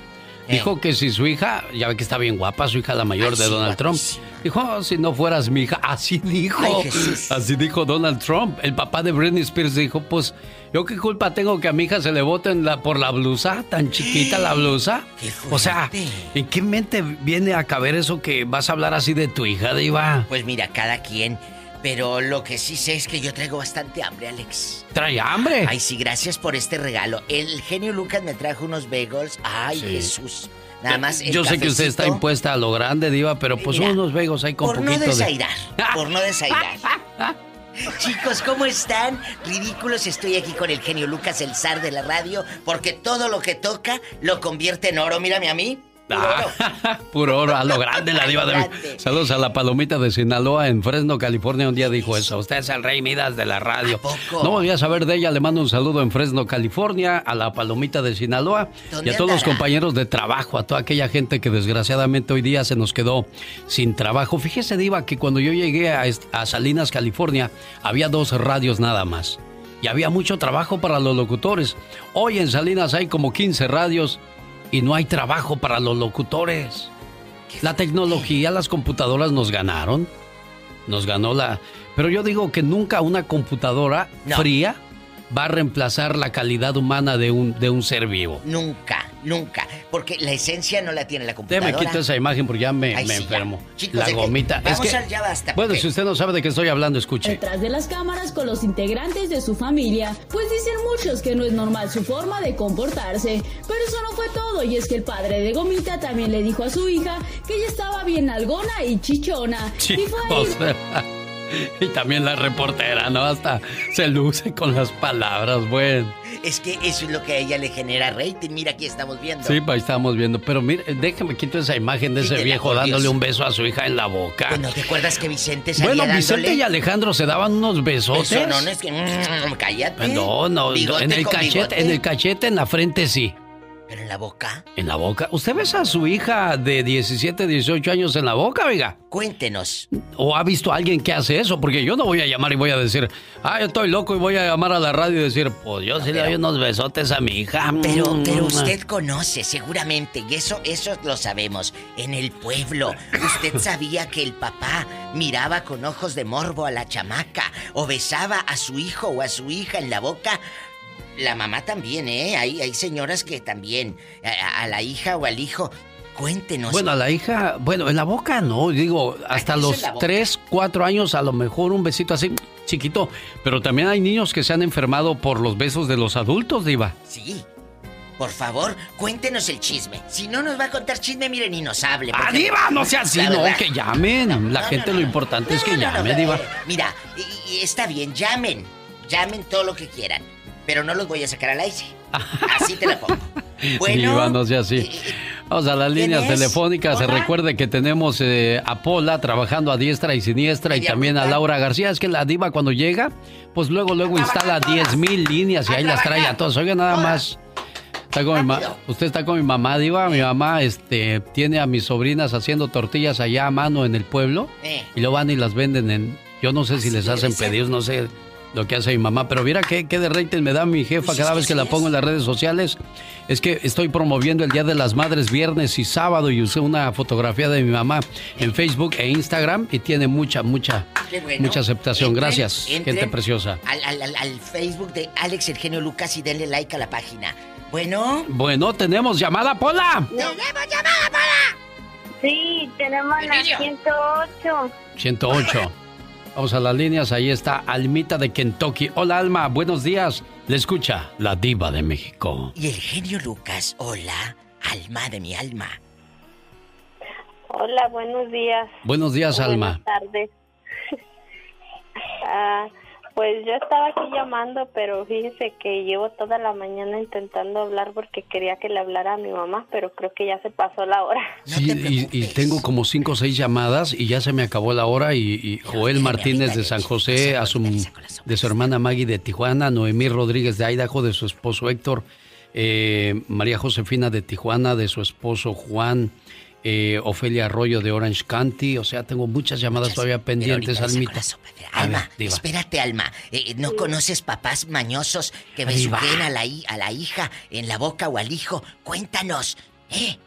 Dijo que si su hija, ya ve que está bien guapa, su hija la mayor Ay, de Donald Trump. Dijo, "Oh, si no fueras mi hija, así dijo. Ay, así dijo Donald Trump. El papá de Britney Spears dijo, pues, ¿yo qué culpa tengo que a mi hija se le voten la, por la blusa? Tan chiquita la blusa. O sea, ¿en qué mente viene a caber eso que vas a hablar así de tu hija, Diva? Pues mira, cada quien. Pero lo que sí sé es que yo traigo bastante hambre, Alex. ¿Trae hambre? Ay, sí, gracias por este regalo. El genio Lucas me trajo unos bagels. Ay, Sí. Jesús. Nada más. el Yo sé que usted está impuesta a lo grande, Diva, pero pues Mira, unos vegos ahí con Por no de... desairar. Por no desairar. Chicos, ¿cómo están? Ridículos, estoy aquí con el genio Lucas, el zar de la radio, porque todo lo que toca lo convierte en oro. Mírame a mí. Ah, puro oro, a lo grande la diva de mí. Saludos a la palomita de Sinaloa en Fresno, California. Un día dijo eso. Usted es el rey Midas de la radio. No volví a saber de ella. Le mando un saludo en Fresno, California, a la palomita de Sinaloa y ¿Dónde a todos los compañeros de trabajo, a toda aquella gente que desgraciadamente hoy día se nos quedó sin trabajo. Fíjese, Diva, que cuando yo llegué a Salinas, California, había dos radios nada más. Y había mucho trabajo para los locutores. Hoy en Salinas hay como 15 radios y no hay trabajo para los locutores. La tecnología, las computadoras nos ganaron. Nos ganó la... Pero yo digo que nunca una computadora fría va a reemplazar la calidad humana de un, de un ser vivo. Nunca, nunca. Porque la esencia no la tiene la computadora. me quito esa imagen porque ya me, Ay, me sí, ya. enfermo. Chicos, la gomita. es vamos que, al ya basta, bueno, si usted no sabe de qué estoy hablando, escuche. Detrás de las cámaras con los integrantes de su familia, pues dicen muchos que no es normal su forma de comportarse. Pero eso no fue todo, y es que el padre de Gomita también le dijo a su hija que ella estaba bien algona y chichona. Y fue ahí Chicos, y también la reportera, ¿no? Hasta se luce con las palabras, bueno. Es que eso es lo que a ella le genera rating. Mira, aquí estamos viendo. Sí, ahí estamos viendo. Pero mire, déjame quito esa imagen de ese viejo dándole un beso a su hija en la boca. Pues, ¿No te acuerdas que Vicente salía Bueno, dándole? Vicente y Alejandro se daban unos besotes. Eso no, no es que... mm, cállate. No, no, Bigote en el cachete, bigote. en el cachete, en la frente sí. Pero en la boca. En la boca. ¿Usted besa a su hija de 17, 18 años en la boca, oiga? Cuéntenos. ¿O ha visto a alguien que hace eso? Porque yo no voy a llamar y voy a decir, ah, yo estoy loco y voy a llamar a la radio y decir, pues yo sí le doy unos besotes a mi hija. Pero, Mm. pero usted conoce seguramente, y eso, eso lo sabemos, en el pueblo. ¿Usted sabía que el papá miraba con ojos de morbo a la chamaca o besaba a su hijo o a su hija en la boca? La mamá también, ¿eh? Hay, hay señoras que también, a, a la hija o al hijo. Cuéntenos. Bueno, a la hija, bueno, en la boca no, digo, hasta los en la boca. 3, 4 años a lo mejor un besito así chiquito, pero también hay niños que se han enfermado por los besos de los adultos, diva. Sí. Por favor, cuéntenos el chisme. Si no nos va a contar chisme, mire, ni nos hable. ¡Ah, diva! No sea así, no, que llamen. La no, gente no, lo importante es que No, no, llame, no, diva. eh, Mira, y- y está bien, llamen. Llamen todo lo que quieran. Pero no los voy a sacar al aire. Así te la pongo. Bueno. Sea así. Vamos a las líneas telefónicas. Se Hola. recuerde que tenemos eh, a Pola trabajando a diestra y siniestra y también a. Laura García. Es que la diva cuando llega, pues luego, luego instala 10 mil líneas y ahí las trae a todos. Oiga, nada más. Está con mi usted está con mi mamá, diva. Mi mamá este, tiene a mis sobrinas haciendo tortillas allá a mano en el pueblo Eh. y lo van y las venden en... Yo no sé si les hacen pedidos, no sé lo que hace mi mamá, pero mira qué, qué de rating me da mi jefa Pues cada que vez que la es. pongo en las redes sociales. Es que estoy promoviendo el Día de las Madres viernes y sábado y usé una fotografía de mi mamá en Facebook e Instagram y tiene mucha, mucha, bueno. mucha aceptación. Entren, Gracias, entren gente preciosa. Al, al- Facebook de Alex el genio Lucas y denle like a la página. Bueno. Bueno, tenemos llamada, Pola. ¡Tenemos llamada para! Sí, tenemos la 108. 108. Vamos a las líneas, ahí está Almita de Kentucky. Hola Alma, buenos días. Le escucha la diva de México. Y el genio Lucas, hola, alma de mi alma. Hola, buenos días. Buenos días, Alma. Buenas tardes. Ah, Pues yo estaba aquí llamando, pero fíjese que llevo toda la mañana intentando hablar porque quería que le hablara a mi mamá, pero creo que ya se pasó la hora. Sí, y, y tengo como cinco o seis llamadas y ya se me acabó la hora y, y Joel Martínez de San José, a su, de su hermana Maggie de Tijuana, Noemí Rodríguez de Idaho, de su esposo Héctor, eh, María Josefina de Tijuana, de su esposo Juan, eh, Ofelia Arroyo de Orange County. O sea, tengo muchas llamadas todavía pendientes, Almita. Alma, ver, espérate, Alma. Eh, ¿No conoces papás mañosos que besuquen a la, a la hija en la boca o al hijo? Cuéntanos, ¿eh?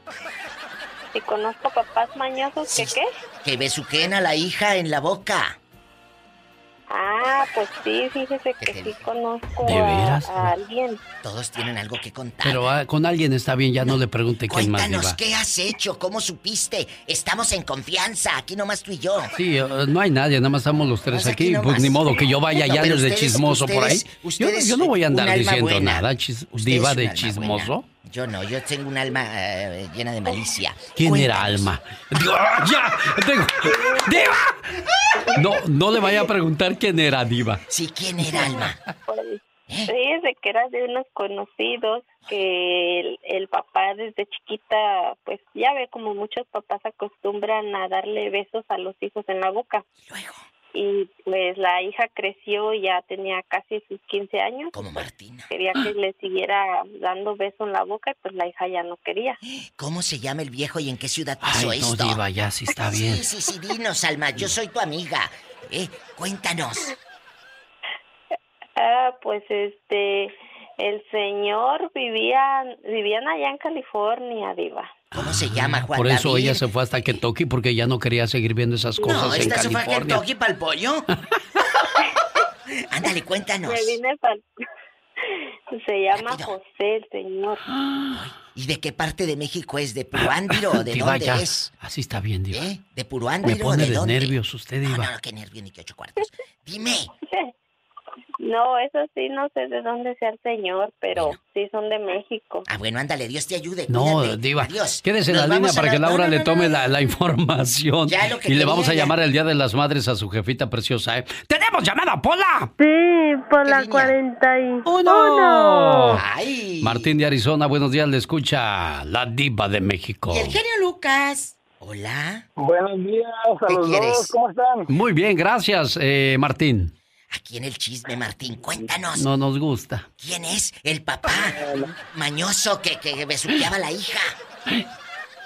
Si conozco papás mañosos, ¿que qué? Que besuquen a la hija en la boca. Ah, pues sí, fíjese que sí conozco ¿De a- veras? a alguien. Todos tienen algo que contar. Pero ah, con alguien está bien, ya no, le pregunte quién más Cuéntanos. ¿qué has hecho? ¿Cómo supiste? Estamos en confianza, aquí nomás tú y yo. Sí, eh, no hay nadie, nada más estamos los tres Pues aquí. Pues ni modo que yo vaya No, ya desde ustedes- chismoso por ahí. ustedes- Yo, yo no voy a andar diciendo buena. nada, chis- diva de chismoso. buena. Yo no, yo tengo un alma eh, llena de malicia. ¿Quién era Alma? Digo, ¡ah, ¡Ya! Digo, ¡Diva! No, no le vaya a preguntar quién era Diva. Sí, ¿quién era Alma? Pues, ¿Eh? Fíjese que era de unos conocidos que el, el papá desde chiquita, pues ya ve como muchos papás acostumbran a darle besos a los hijos en la boca. Y pues la hija creció, ya tenía casi sus 15 años. Como Martina. Quería que le siguiera dando beso en la boca y pues la hija ya no quería. ¿Cómo se llama el viejo y en qué ciudad pasó Ay, no, esto? Diva, ya sí está bien. Sí, sí, sí, dinos, Alma, yo soy tu amiga. Eh, cuéntanos. Ah, pues este, el señor vivía, vivían allá en California, diva. ¿Cómo se llama, Juan Por eso David? ella se fue hasta Kentucky porque ya no quería seguir viendo esas cosas No, en esta se fue a California. Kentucky para el pollo. Ándale, cuéntanos. Me vine pa'l- Se llama José el señor. ¿Y de qué parte de México es? ¿De Puruándiro o de Diva, dónde ya. es? Así está bien, Diva. ¿Eh? ¿De Me Puruándiro o pone de de dónde? nervios usted, No, Diva. no, qué nervios ni qué ocho cuartos. Dime. No, eso sí, no sé de dónde sea el señor, pero sí son de México. Ah, bueno, ándale, Dios te ayude. No, cuídate. Diva. Adiós. Quédese en la línea para que la- Laura no, le no, tome no, la, la información. Ya lo que y le vamos a ya. llamar el Día de las Madres a su jefita preciosa. ¿eh? ¡Tenemos llamada, Pola! Sí, por la 41. ¡Uno! ¡Ay! Martín de Arizona, buenos días, le escucha la diva de México. Y el genio Lucas. Hola. Buenos días a ¿Qué los quieres? dos, ¿cómo están? Muy bien, gracias, eh, Martín. Aquí en el chisme, Martín, cuéntanos. No nos gusta. ¿Quién es el papá mañoso que, que besuqueaba a la hija?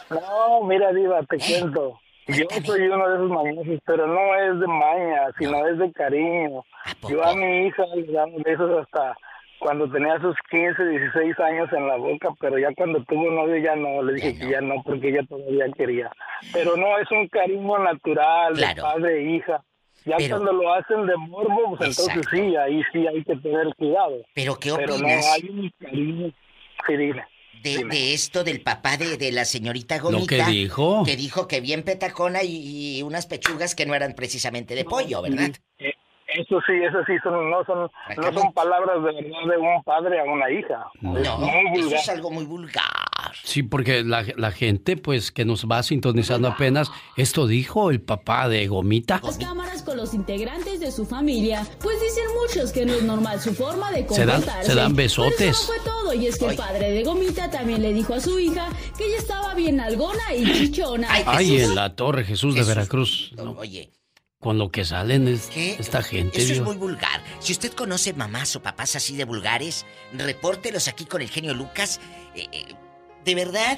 No, mira, Diva, te cuento. Yo soy uno de esos mañosos, pero no es de maña, sino es de cariño. Yo a mi hija le daba besos hasta cuando tenía sus 15, 16 años en la boca, pero ya cuando tuvo novio ya no, le dije que ya no, porque ella todavía quería. Pero no, es un cariño natural de padre e hija. Ya Pero- cuando lo hacen de morbo, pues entonces sí, ahí sí hay que tener cuidado. Pero ¿qué Pero no, opinas? hay un cariño. Sí, dime. De, de esto del papá de, de la señorita Gomita. ¿Lo que dijo? Que dijo que bien petacona y, y unas pechugas que no eran precisamente de pollo, ¿verdad? Eh, Eso sí, eso sí, son, no, son, no son palabras de verdad de un padre a una hija. No. Es muy eso vulgar. es algo muy vulgar. Sí, porque la, la gente, pues, que nos va sintonizando apenas, esto dijo el papá de Gomita. Las cámaras con los integrantes de su familia, pues dicen muchos que no es normal su forma de Se dan- comportarse. se dan Pero eso besotes. no fue todo, y es que el padre de Gomita también le dijo a su hija que ella estaba bien algona y chichona. Ay, en la torre Jesús de Veracruz. No, Oye, Con lo que salen es, esta gente. eso es muy vulgar. Si usted conoce mamás o papás así de vulgares, repórtelos aquí con el genio Lucas. Eh, eh, de verdad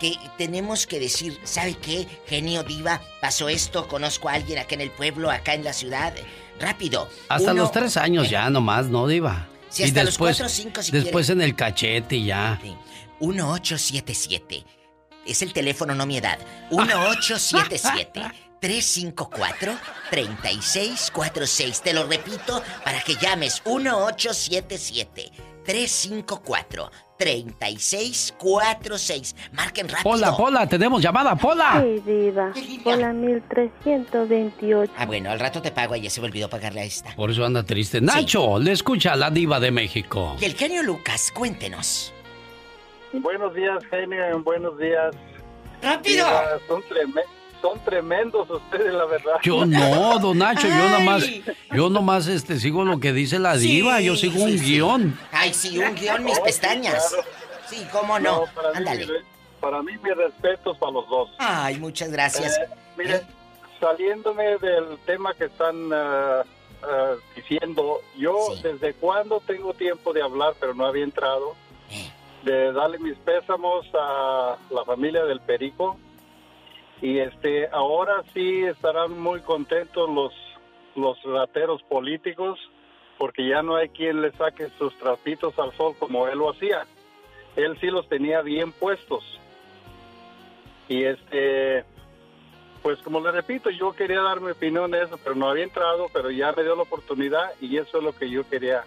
que tenemos que decir, ¿sabe qué? Genio diva, pasó esto, conozco a alguien acá en el pueblo, acá en la ciudad. Rápido. Hasta Uno- los tres años ya nomás, ¿no, Diva? Sí, hasta los cuatro o cinco, si Después en el cachete y ya. 1877. Es el teléfono, no mi edad. 1877 354 3646. Te lo repito para que llames 1877 354 3646. Marquen rápido. Pola, Pola, tenemos llamada, Pola. Sí, diva. Hola, 1328. Ah, bueno, al rato te pago. Ya se me olvidó pagarle a esta. Por eso anda triste. Nacho, le escucha a la Diva de México. Y el genio Lucas, cuéntenos. Buenos días, genio, buenos días. ¡Rápido! Diva, son, treme- son tremendos ustedes, la verdad. Yo no, don Nacho, yo nomás, yo nomás este, sigo lo que dice la diva, yo sigo un guion. Ay, sí, un guion, mis pestañas. Sí, cómo no. para Ándale. Mí, para mí, mis respetos para los dos. Ay, muchas gracias. Eh, mire, saliéndome del tema que están ah, ah, diciendo, yo desde cuando tengo tiempo de hablar, pero no había entrado, de darle mis pésamos a la familia del Perico. Y este, ahora sí estarán muy contentos los, los rateros políticos, porque ya no hay quien le saque sus trapitos al sol como él lo hacía. Él sí los tenía bien puestos. Y este, pues como le repito, yo quería dar mi opinión de eso, pero no había entrado, pero ya me dio la oportunidad y eso es lo que yo quería.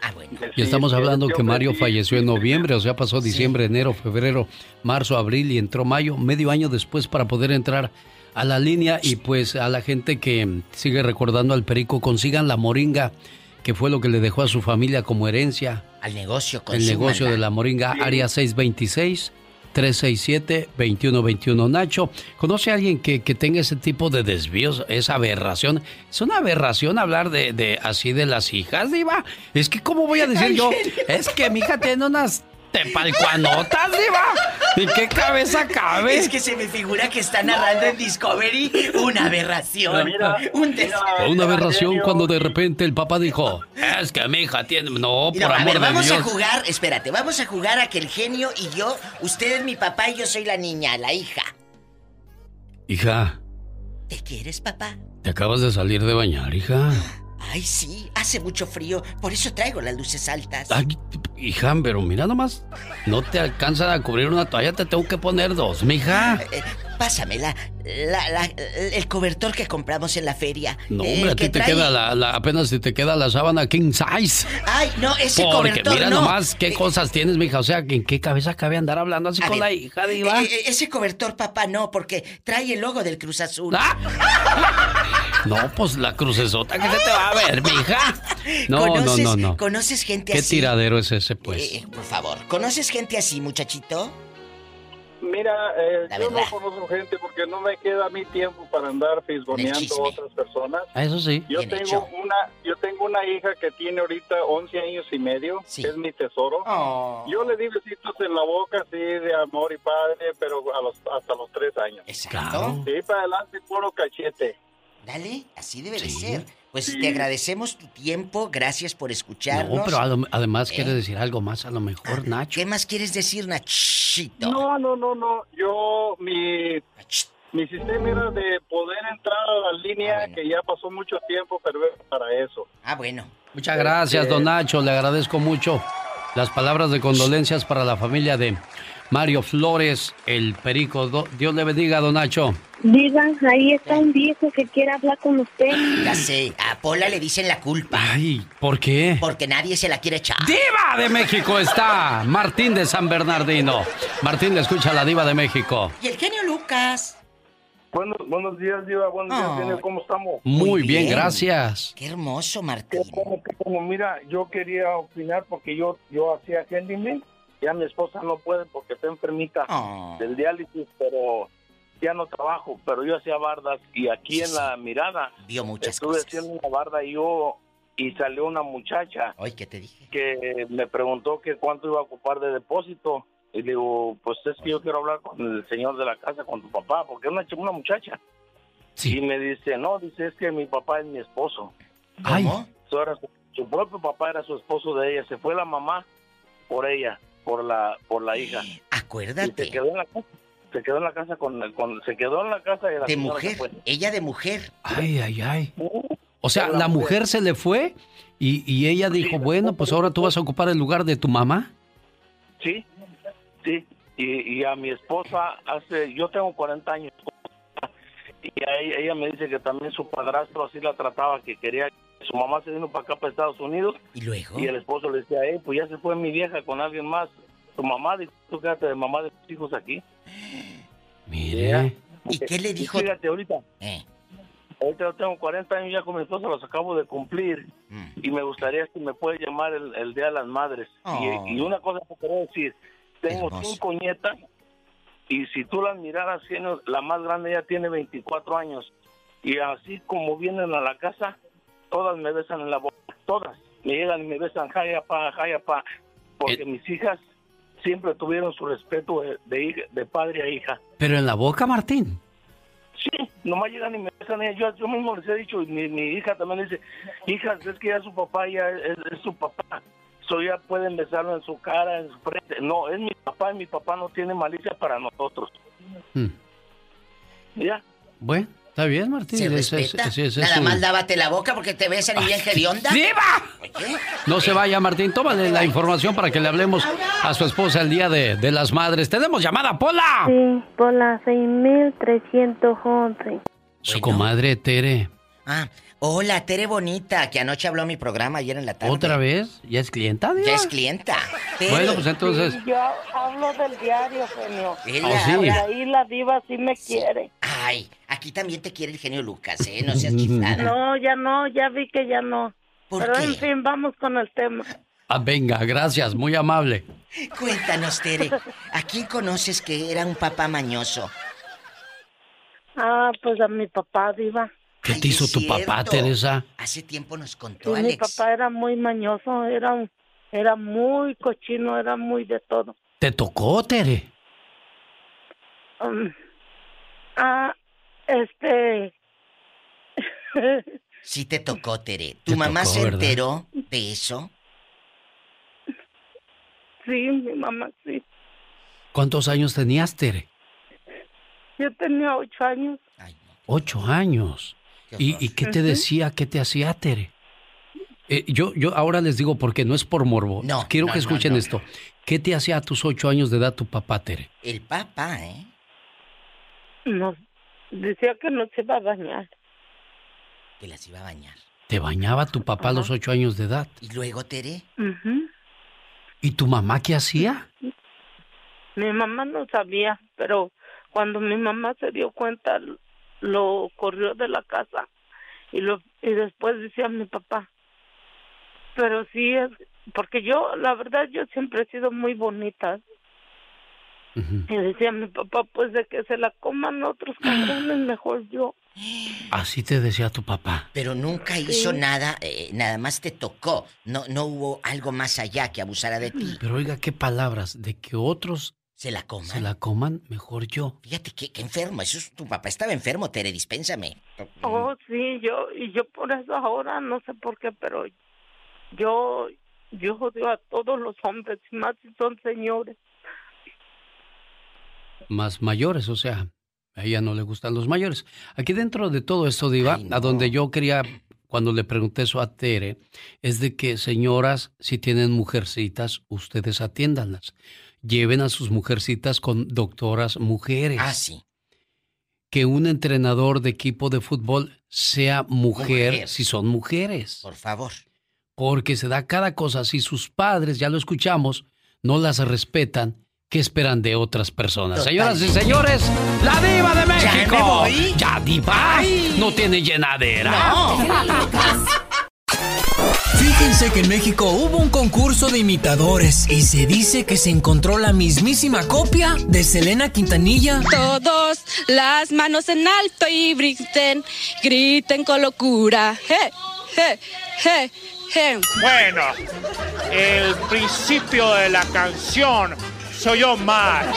Decir. Y estamos hablando que Mario falleció en noviembre, o sea, pasó diciembre, enero, febrero, marzo, abril y entró mayo, medio año después para poder entrar a la línea y pues a la gente que sigue recordando al Perico, consigan la moringa, que fue lo que le dejó a su familia como herencia. Al negocio, El negocio consúmanla. de la moringa, área 626. 367-2121. Nacho, ¿conoce a alguien que, que tenga ese tipo de desvíos, esa aberración? Es una aberración hablar de, de así de las hijas, Diva. Es que, ¿cómo voy a decir yo? Es que mi hija tiene unas tepalcuanotas, Diva. ¿En qué cabeza cabe? Es que se me figura que está narrando en Discovery una aberración. un des... Una aberración cuando de repente el papá dijo, es que mi hija tiene... No, por a amor ver, de vamos Dios. a jugar, espérate, vamos a jugar a que el genio y yo, usted es mi papá y yo soy la niña, la hija. Hija, ¿Te quieres, papá? te acabas de salir de bañar, hija. Ay, sí, hace mucho frío, por eso traigo las luces altas. Ay, hija, pero mira nomás, no te alcanzan a cubrir una toalla, te tengo que poner dos, mija. Eh, pásamela, la, la- el cobertor que compramos en la feria. No, el hombre, a ti te trae- queda la, la- apenas si te queda la sábana king size. Ay, no, ese Porque cobertor mira no. nomás qué cosas tienes, mija. O sea, ¿en qué cabeza cabe andar hablando así con ver, la hija, diva? eh, eh, ese cobertor, papá, no, porque trae el logo del Cruz Azul. No, pues la crucesota que se te va a ver, mija. No, no, ¿Conoces- no, no. ¿Conoces gente ¿Qué así? tiradero es ese, pues? Eh, por favor, ¿conoces gente así, muchachito? Mira, eh, yo no conozco gente porque no me queda a mí tiempo para andar fisgoneando a otras personas. Ah, Eso sí. Yo Bien tengo hecho. una yo tengo una hija que tiene ahorita 11 años y medio, que es mi tesoro. Oh. Yo le di besitos en la boca, sí, de amor y padre, pero a los, hasta los 3 años. Claro. Sí, para adelante, puro cachete. Dale, así debe de ser. Pues te agradecemos tu tiempo, gracias por escucharnos. No, pero además quiere decir algo más a lo mejor, Nacho. ¿Qué más quieres decir, Nachito? No, no, no, no. Yo, mi, mi sistema era de poder entrar a la línea, que ya pasó mucho tiempo, pero para eso. Ah, bueno. Muchas gracias, Este- don Nacho. Le agradezco mucho las palabras de condolencias para la familia de Mario Flores, el perico. Do- Dios le bendiga, don Nacho. Diga, ahí está un viejo que quiere hablar con usted. Ya sé, a Pola le dicen la culpa. Ay, ¿por qué? Porque nadie se la quiere echar. ¡Diva de México está! Martín de San Bernardino. Martín le escucha a la diva de México. Y el genio Lucas. Buenos, buenos días, Diva. Buenos días, genio. ¿Cómo estamos? Muy, bien, gracias. Qué hermoso, Martín. Como, como, mira, yo quería opinar porque yo yo hacía handyman. Ya mi esposa no puede porque está enfermita Ah. del diálisis, pero ya no trabajo. Pero yo hacía bardas y aquí en la mirada Vio muchas estuve haciendo una barda y yo y salió una muchacha Ay, ¿qué te dije? que me preguntó que cuánto iba a ocupar de depósito. Y le digo, pues es que yo quiero hablar con el señor de la casa, con tu papá, porque es una, una muchacha. Y me dice, no, dice, es que mi papá es mi esposo. Su, su propio papá era su esposo de ella. Se fue la mamá por ella, por la por la hija. Acuérdate. Y se quedó en la casa. Se quedó en la casa con, con se quedó en la casa de la De mujer. fue. Ella de mujer. Ay, ay, ay. O sea, la mujer se le fue y, y ella dijo, bueno, pues ahora tú vas a ocupar el lugar de tu mamá. Sí, sí. Y, y a mi esposa hace, yo tengo 40 años. Y a ella, ella me dice que también su padrastro así la trataba, que quería, su mamá se vino para acá, para Estados Unidos. Y luego. Y el esposo le decía, hey, pues ya se fue mi vieja con alguien más. Tu mamá, dijo, tú quédate de mamá de tus hijos aquí. Mire. ¿Y qué le dijo? Fíjate, ahorita. Eh. Ahorita yo tengo 40 años ya con mi esposa, los acabo de cumplir. Mm. Y me gustaría que me puede llamar el, el Día de las Madres. Oh. Y, y una cosa que quiero decir, tengo Hermoso. cinco nietas Y si tú las miraras, la más grande ya tiene 24 años. Y así como vienen a la casa, todas me besan en la boca, todas. Me llegan y me besan, jayapa, jayapa. Porque mis hijas siempre tuvieron su respeto de, de, hija- de padre a hija. Pero en la boca, Martín. Sí, nomás llegan y me besan. Yo, yo mismo les he dicho, y mi, mi hija también dice, hijas, es que ya su papá ya es, es su papá. So ya pueden besarlo en su cara, en su frente. No, es mi papá y mi papá no tiene malicia para nosotros. Hmm. ¿Ya? Bueno, está bien, Martín. ¿Se es- respeta? es Nada su- más lávate la boca porque te besan y bien hedionda. ¡Diva! No se vaya, Martín. Tómale la información para que le hablemos a su esposa el día de, de las madres. Tenemos llamada, Pola. Sí, por la 6311. Su comadre Tere. Ah, hola, Tere Bonita, que anoche habló a mi programa ayer en la tarde. ¿Otra vez? ¿Ya es clienta, Diva? Ya es clienta. Tere. Bueno, pues entonces... Sí, yo hablo del diario, genio. Oh, sí. Y ahí la diva sí me quiere. Ay, aquí también te quiere el genio Lucas, ¿eh? No seas chiflada. No, ya no, ya vi que ya no. ¿Por Pero qué? en fin, vamos con el tema. Ah, venga, gracias, muy amable. Cuéntanos, Tere, ¿a quién conoces que era un papá mañoso? Ah, pues a mi papá, diva. ¿Qué te hizo tu papá. Teresa? Hace tiempo nos Sí, contó mi Alex. papá era muy mañoso, era un- era muy cochino, era muy de todo. ¿Te tocó, Tere? Um, ah, este... Sí te tocó, Tere. ¿Tu Te mamá tocó, se ¿verdad? enteró de eso? sí, mi mamá sí. ¿Cuántos años tenías, Tere? Yo tenía ocho años. Ocho años. ¿Y, y qué te decía? ¿Qué te hacía, Tere? Eh, yo, yo ahora les digo porque no es por morbo. No, Quiero no, que escuchen no. esto. ¿Qué te hacía a tus ocho años de edad tu papá, Tere? El papá, ¿eh? No, decía que no se iba a bañar. Que las iba a bañar. ¿Te bañaba tu papá a los ocho años de edad? ¿Y luego, Tere? Ujú. ¿Y tu mamá qué hacía? Mi mamá no sabía, pero cuando mi mamá se dio cuenta, lo corrió de la casa y lo y después decía mi papá. Pero sí es porque yo, la verdad, yo siempre he sido muy bonita. Y decía mi papá, pues de que se la coman otros cabrones, mejor yo. Así te decía tu papá. Pero nunca Sí. hizo nada, eh, nada más te tocó. No, no hubo algo más allá que abusara de ti. Pero oiga, qué palabras, de que otros se la coman. Se la coman, mejor yo. Fíjate qué, qué enfermo. Eso es, tu papá estaba enfermo, Tere, dispénsame. Oh, sí, yo, y yo por eso ahora no sé por qué, pero yo, yo odio a todos los hombres, más si son señores. Más mayores, o sea, a ella no le gustan los mayores. Aquí dentro de todo esto, Diva, a donde yo quería, cuando le pregunté eso a Tere, es de que señoras, si tienen mujercitas, ustedes atiéndanlas. Lleven a sus mujercitas con doctoras mujeres. Ah, sí. Que un entrenador de equipo de fútbol sea mujer, Mujer. si son mujeres. Por favor. Porque se da cada cosa. Si sus padres, ya lo escuchamos, no las respetan, ¿qué esperan de otras personas? Señoras y señores, la diva de México. me voy? ¿Ya diva? No tiene llenadera. Fíjense que en México hubo un concurso de imitadores y se dice que se encontró la mismísima copia de Selena Quintanilla. Todos las manos en alto y griten, griten con locura. ¡Je, je, je, je! Bueno, el principio de la canción soy yo mal.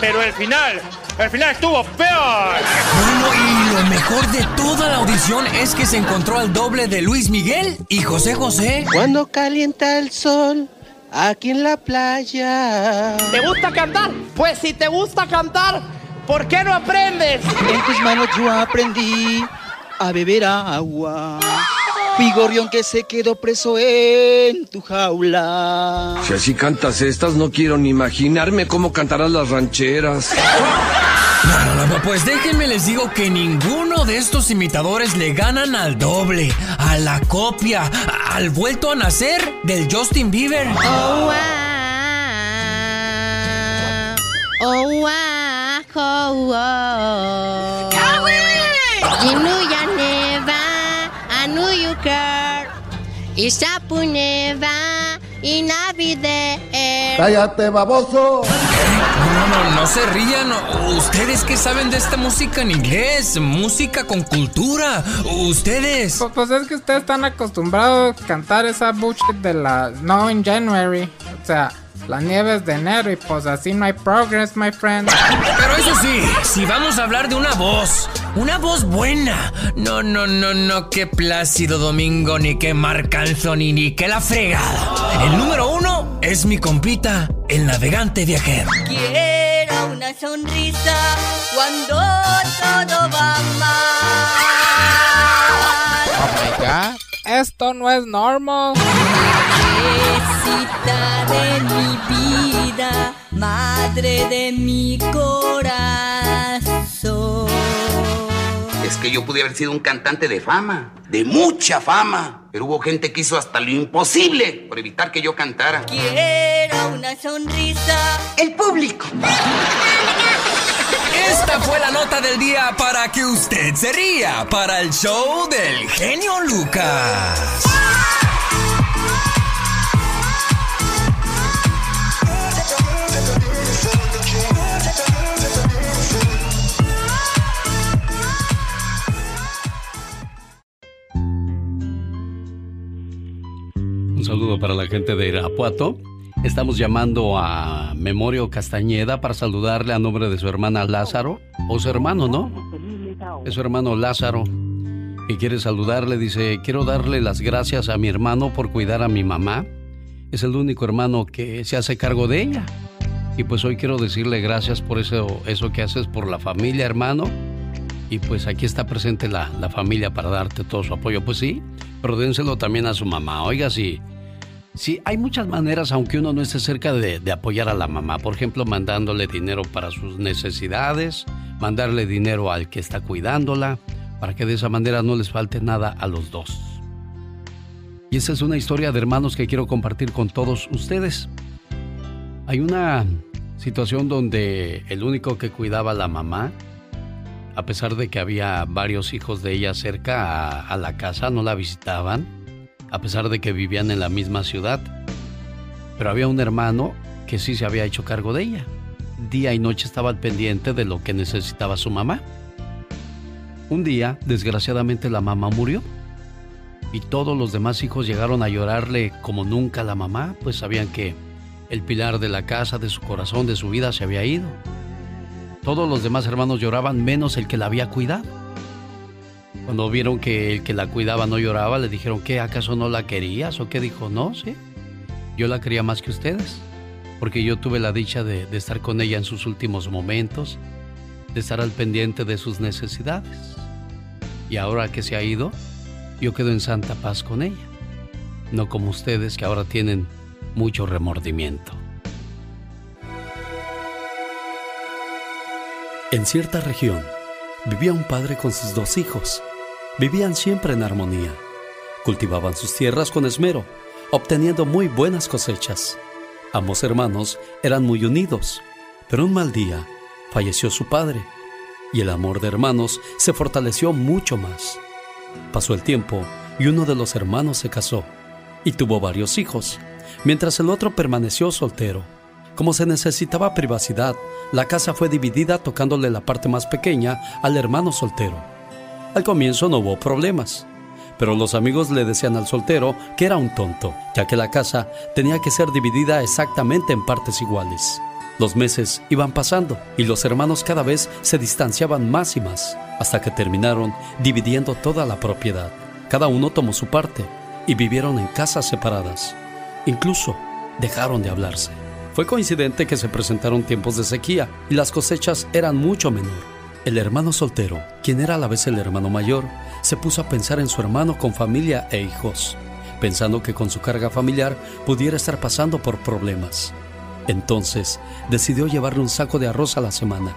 Pero el final, el final estuvo peor. Bueno, y lo mejor de toda la audición es que se encontró al doble de Luis Miguel y José José. Cuando calienta el sol aquí en la playa. ¿Te gusta cantar? Pues si te gusta cantar, ¿por qué no aprendes? En tus manos yo aprendí a beber agua. Fui gorrión que se quedó preso en tu jaula. Si así cantas estas, no quiero ni imaginarme cómo cantarás las rancheras. No, no, no, pues déjenme les digo que ninguno de estos imitadores le ganan al doble, a la copia, al vuelto a nacer del Justin Bieber. Oh, ah, oh, ah, oh, oh. Yukar, isapu neva, inabide er. ¡Cállate, baboso! No, no, no se rían. Ustedes que saben de esta música en inglés, música con cultura. Ustedes. Pues, pues, es que ustedes están acostumbrados a cantar esa bullshit de la No in January. O sea, la nieve es de enero y pues así no hay progress, my friend. Pero eso sí, si vamos a hablar de una voz, una voz buena. No, no, no, no, qué Plácido Domingo, ni qué Marc Anthony, ni qué la fregada. El número uno es mi compita, el navegante viajero. Quiero una sonrisa cuando todo va mal. Oh my god, esto no es normal. Madre de mi corazón. Es que yo pude haber sido un cantante de fama, de mucha fama. Pero hubo gente que hizo hasta lo imposible por evitar que yo cantara. Quiero una sonrisa. El público. Esta fue la nota del día para que usted se ría para el show del genio Lucas. Saludo para la gente de Irapuato. Estamos llamando a Memorio Castañeda para saludarle a nombre de su hermana Lázaro, o su hermano, ¿no? Es su hermano Lázaro. Y quiere saludarle, dice, quiero darle las gracias a mi hermano por cuidar a mi mamá. Es el único hermano que se hace cargo de ella. Y pues hoy quiero decirle gracias por eso, eso que haces por la familia, hermano. Y pues aquí está presente la, la familia para darte todo su apoyo. Pues sí, pero dénselo también a su mamá. Oiga, sí. Sí, hay muchas maneras, aunque uno no esté cerca de, apoyar a la mamá. Por ejemplo, mandándole dinero para sus necesidades, mandarle dinero al que está cuidándola, para que de esa manera no les falte nada a los dos. Y esa es una historia de hermanos que quiero compartir con todos ustedes. Hay una situación donde el único que cuidaba a la mamá, a pesar de que había varios hijos de ella cerca a la casa, no la visitaban a pesar de que vivían en la misma ciudad. Pero había un hermano que sí se había hecho cargo de ella. Día y noche estaba al pendiente de lo que necesitaba su mamá. Un día, desgraciadamente, la mamá murió. Y todos los demás hijos llegaron a llorarle como nunca la mamá, pues sabían que el pilar de la casa, de su corazón, de su vida se había ido. Todos los demás hermanos lloraban menos el que la había cuidado. Cuando vieron que el que la cuidaba no lloraba, le dijeron, ¿qué? ¿Acaso no la querías? ¿O qué dijo? No, sí. Yo la quería más que ustedes, porque yo tuve la dicha de, de, estar con ella en sus últimos momentos, de estar al pendiente de sus necesidades. Y ahora que se ha ido, yo quedo en santa paz con ella. No como ustedes que ahora tienen mucho remordimiento. En cierta región, vivía un padre con sus dos hijos. Vivían siempre en armonía. Cultivaban sus tierras con esmero, obteniendo muy buenas cosechas. Ambos hermanos eran muy unidos, pero un mal día falleció su padre y el amor de hermanos se fortaleció mucho más. Pasó el tiempo y uno de los hermanos se casó y tuvo varios hijos, mientras el otro permaneció soltero. Como se necesitaba privacidad, la casa fue dividida tocándole la parte más pequeña al hermano soltero. Al comienzo no hubo problemas, pero los amigos le decían al soltero que era un tonto, ya que la casa tenía que ser dividida exactamente en partes iguales. Los meses iban pasando y los hermanos cada vez se distanciaban más y más, hasta que terminaron dividiendo toda la propiedad. Cada uno tomó su parte y vivieron en casas separadas. Incluso dejaron de hablarse. Fue coincidente que se presentaron tiempos de sequía y las cosechas eran mucho menor. El hermano soltero, quien era a la vez el hermano mayor, se puso a pensar en su hermano con familia e hijos, pensando que con su carga familiar pudiera estar pasando por problemas. Entonces decidió llevarle un saco de arroz a la semana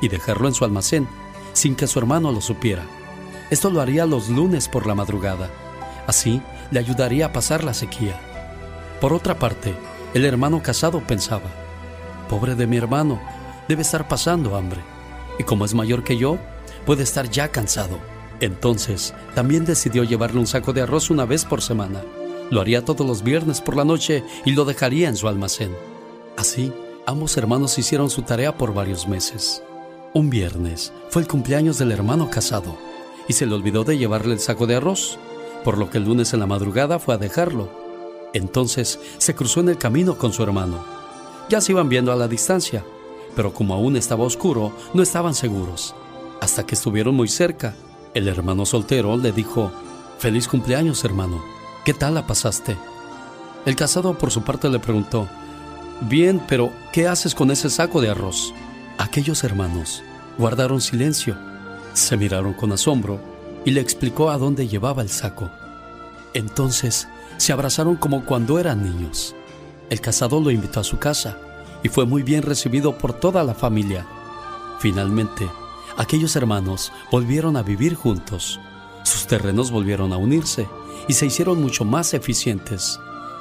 y dejarlo en su almacén sin que su hermano lo supiera. Esto lo haría los lunes por la madrugada. Así le ayudaría a pasar la sequía. Por otra parte, el hermano casado pensaba, pobre de mi hermano, debe estar pasando hambre. Y como es mayor que yo, puede estar ya cansado. Entonces, también decidió llevarle un saco de arroz una vez por semana. Lo haría todos los viernes por la noche y lo dejaría en su almacén. Así, ambos hermanos hicieron su tarea por varios meses. Un viernes fue el cumpleaños del hermano casado y se le olvidó de llevarle el saco de arroz, por lo que el lunes en la madrugada fue a dejarlo. Entonces se cruzó en el camino con su hermano. Ya se iban viendo a la distancia, pero como aún estaba oscuro, no estaban seguros. Hasta que estuvieron muy cerca, el hermano soltero le dijo, Feliz cumpleaños, hermano. ¿Qué tal la pasaste? El casado por su parte le preguntó, Bien, pero ¿qué haces con ese saco de arroz? Aquellos hermanos guardaron silencio, se miraron con asombro y le explicó a dónde llevaba el saco. Entonces se abrazaron como cuando eran niños. El casado lo invitó a su casa y fue muy bien recibido por toda la familia. Finalmente, aquellos hermanos volvieron a vivir juntos. Sus terrenos volvieron a unirse y se hicieron mucho más eficientes.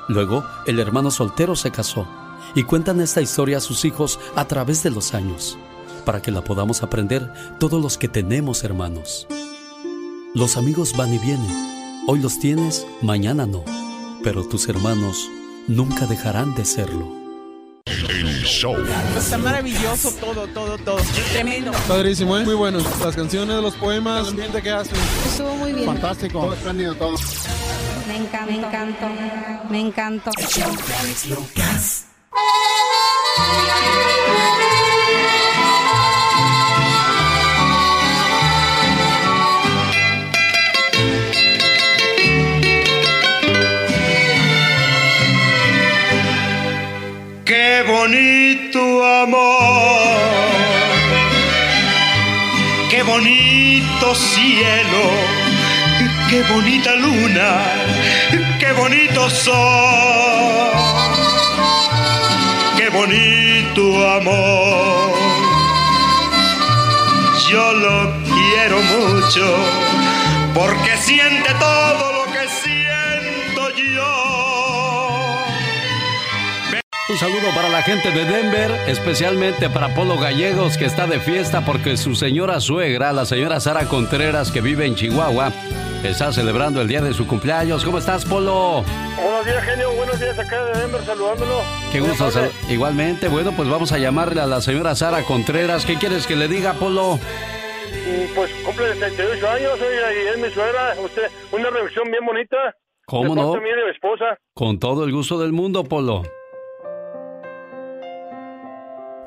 Luego, el hermano soltero se casó y cuentan esta historia a sus hijos a través de los años, para que la podamos aprender todos los que tenemos hermanos. Los amigos van y vienen. Hoy los tienes, mañana no. Pero tus hermanos nunca dejarán de serlo. El show. Está maravilloso todo, todo, todo. Tremendo. Padrísimo, ¿eh? muy bueno. Las canciones, los poemas, el ambiente que hacen. Estuvo muy bien. Fantástico. Todo espléndido, todo. Me encantó. Me encantó. Me encantó. Qué bonito amor, qué bonito cielo, qué bonita luna, qué bonito sol, qué bonito amor. Yo lo quiero mucho porque siente todo lo Un saludo para la gente de Denver, especialmente para Polo Gallegos que está de fiesta porque su señora suegra, la señora Sara Contreras que vive en Chihuahua, está celebrando el día de su cumpleaños. ¿Cómo estás, Polo? Buenos días, genio. Buenos días acá de Denver, saludándolo. Qué gusto. sal- Igualmente, bueno, pues vamos a llamarle a la señora Sara Contreras. ¿Qué quieres que le diga, Polo? Y pues cumple 78 años, y es mi suegra. Usted, una revisión bien bonita. ¿Cómo no? mi esposa. Con todo el gusto del mundo, Polo.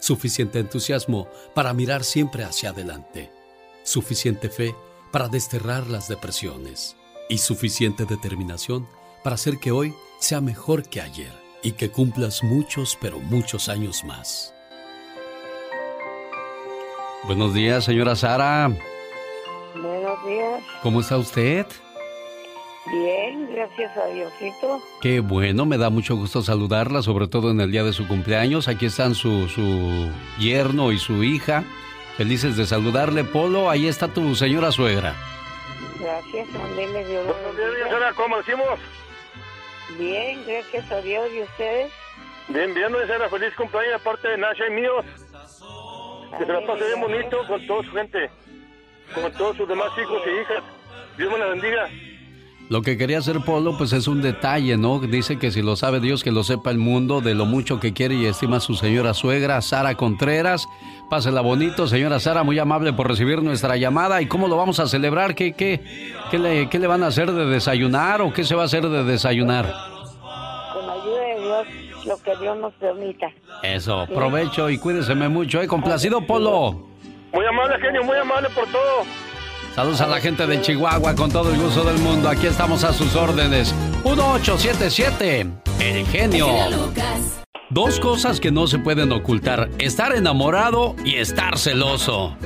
suficiente entusiasmo para mirar siempre hacia adelante, suficiente fe para desterrar las depresiones y suficiente determinación para hacer que hoy sea mejor que ayer y que cumplas muchos, pero muchos años más. Buenos días, señora Sara. Buenos días. ¿Cómo está usted? Bien, gracias a Diosito. Qué bueno, me da mucho gusto saludarla, sobre todo en el día de su cumpleaños. Aquí están su, su yerno y su hija. Felices de saludarle, Polo. Ahí está tu señora suegra. Gracias, andele Dios. Buenos días, señora. ¿Cómo decimos? Bien, gracias a Dios. ¿Y ustedes? Bien, bien, señora. Feliz cumpleaños de parte de Nasha y mío. Que se la pase bien bonito con toda su gente. Con todos sus demás hijos y hijas. Dios me la bendiga. Lo que quería hacer Polo, pues es un detalle, ¿no? Dice que si lo sabe Dios, que lo sepa el mundo de lo mucho que quiere y estima a su señora suegra, Sara Contreras. Pásela bonito, señora Sara, muy amable por recibir nuestra llamada. ¿Y cómo lo vamos a celebrar? ¿Qué, qué, qué, le, qué le van a hacer de desayunar o qué se va a hacer de desayunar? Con ayuda de Dios, lo que Dios nos permita. Eso, provecho y cuídeseme mucho, ¿eh? Complacido, Polo. Muy amable, genio. Muy amable por todo. Saludos a la gente de Chihuahua con todo el gusto del mundo. Aquí estamos a sus órdenes. 1877, el genio. Dos cosas que no se pueden ocultar, estar enamorado y estar celoso.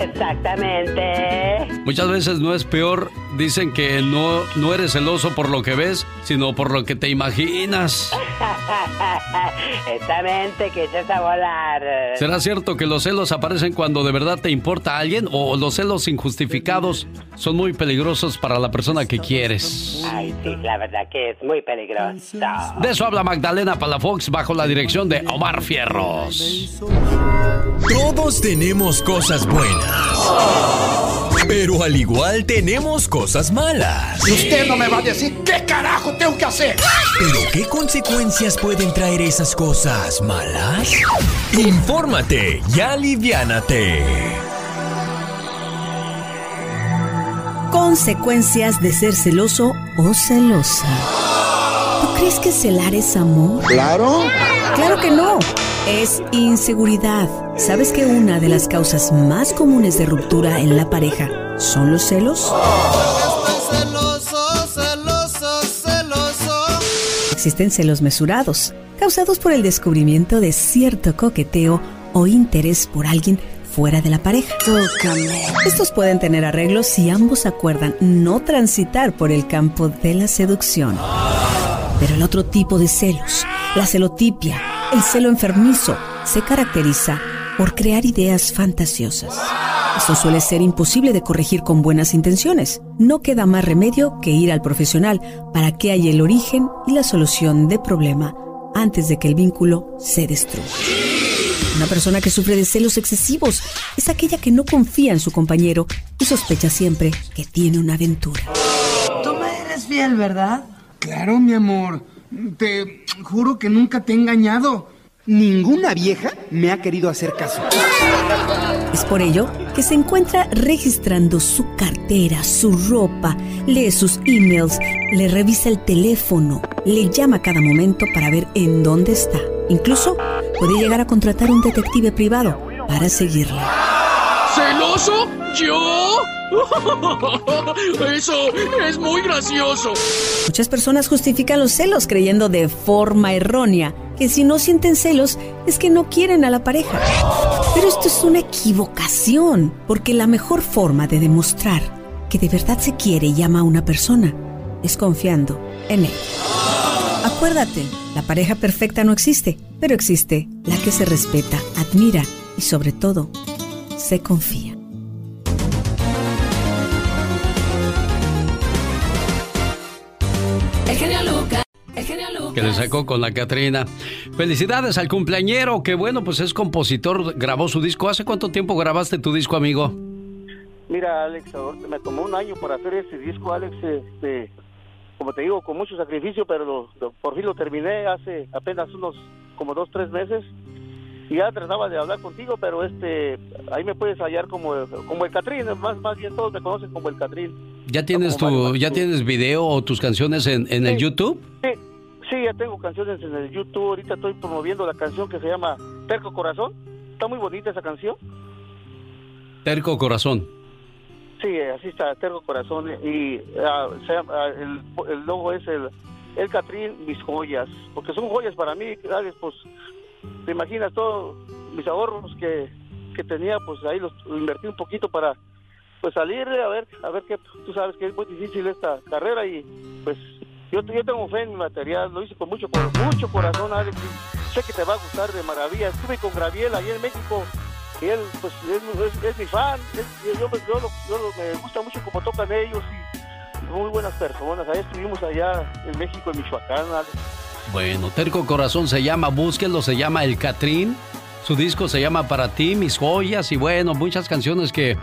Exactamente. Muchas veces no es peor, dicen que no, no eres celoso por lo que ves, sino por lo que te imaginas. Exactamente, que echas a volar. ¿Será cierto que los celos aparecen cuando de verdad te importa a alguien o los celos injustificados son muy peligrosos para la persona que quieres? Ay, sí, la verdad que es muy peligroso. De eso habla Magdalena Palafox bajo la dirección de Omar Fierros. Todos tenemos cosas buenas. Pero al igual tenemos cosas malas. Y usted no me va a decir qué carajo tengo que hacer. ¿Pero qué consecuencias pueden traer esas cosas malas? Infórmate y aliviánate. Consecuencias de ser celoso o celosa. ¿Tú crees que celar es amor? Claro. Claro que no. Es inseguridad. ¿Sabes que una de las causas más comunes de ruptura en la pareja son los celos? Celoso, celoso, celoso. Existen celos mesurados, causados por el descubrimiento de cierto coqueteo o interés por alguien fuera de la pareja. Estos pueden tener arreglos si ambos acuerdan no transitar por el campo de la seducción. Pero el otro tipo de celos, la celotipia, el celo enfermizo, se caracteriza por crear ideas fantasiosas. Eso suele ser imposible de corregir con buenas intenciones. No queda más remedio que ir al profesional para que haya el origen y la solución del problema antes de que el vínculo se destruya. Una persona que sufre de celos excesivos es aquella que no confía en su compañero y sospecha siempre que tiene una aventura. Tú me eres fiel, ¿verdad? Claro, mi amor. Te juro que nunca te he engañado. Ninguna vieja me ha querido hacer caso. Es por ello que se encuentra registrando su cartera, su ropa, lee sus emails, le revisa el teléfono, le llama a cada momento para ver en dónde está. Incluso puede llegar a contratar un detective privado para seguirla. ¿Celoso? ¿Yo? Eso es muy gracioso. Muchas personas justifican los celos creyendo de forma errónea que si no sienten celos es que no quieren a la pareja. Pero esto es una equivocación, porque la mejor forma de demostrar que de verdad se quiere y ama a una persona es confiando en él. Acuérdate, la pareja perfecta no existe, pero existe la que se respeta, admira y sobre todo se confía. El genio Lucas. El genio Lucas. Que le sacó con la Catrina. Felicidades al cumpleañero, que bueno, pues es compositor, grabó su disco. ¿Hace cuánto tiempo grabaste tu disco, amigo? Mira, Alex, me tomó un año para hacer ese disco, Alex. Este, como te digo, con mucho sacrificio, pero lo- lo- por fin lo terminé hace apenas unos como dos, tres meses. Y ya trataba de hablar contigo, pero este, ahí me puedes hallar como, como el Catrín, más, más bien todos me conocen como el Catrín. ¿Ya tienes tu, ya tienes video o tus canciones en, en el YouTube? Sí, sí, ya tengo canciones en el YouTube. Ahorita estoy promoviendo la canción que se llama Terco Corazón. Está muy bonita esa canción. Terco Corazón. Sí, así está, Terco Corazón. Y ah, se llama- ah, el, el logo es el, el Catrín, mis joyas. Porque son joyas para mí, Alex, pues te imaginas todos mis ahorros que, que tenía, pues ahí los invertí un poquito para pues salir a ver, a ver qué, tú sabes que es muy difícil esta carrera y pues yo, yo tengo fe en mi material, lo hice con mucho, con mucho corazón, Alex, y sé que te va a gustar de maravilla. Estuve con Graviel allá en México y él pues es, es- es mi fan, es- yo, yo lo- yo lo- me gusta mucho cómo tocan ellos y muy buenas personas. Ahí estuvimos allá en México, en Michoacán, Alex. Bueno, Terco Corazón se llama, búsquenlo, se llama El Catrín. Su disco se llama Para ti, mis joyas y bueno, muchas canciones que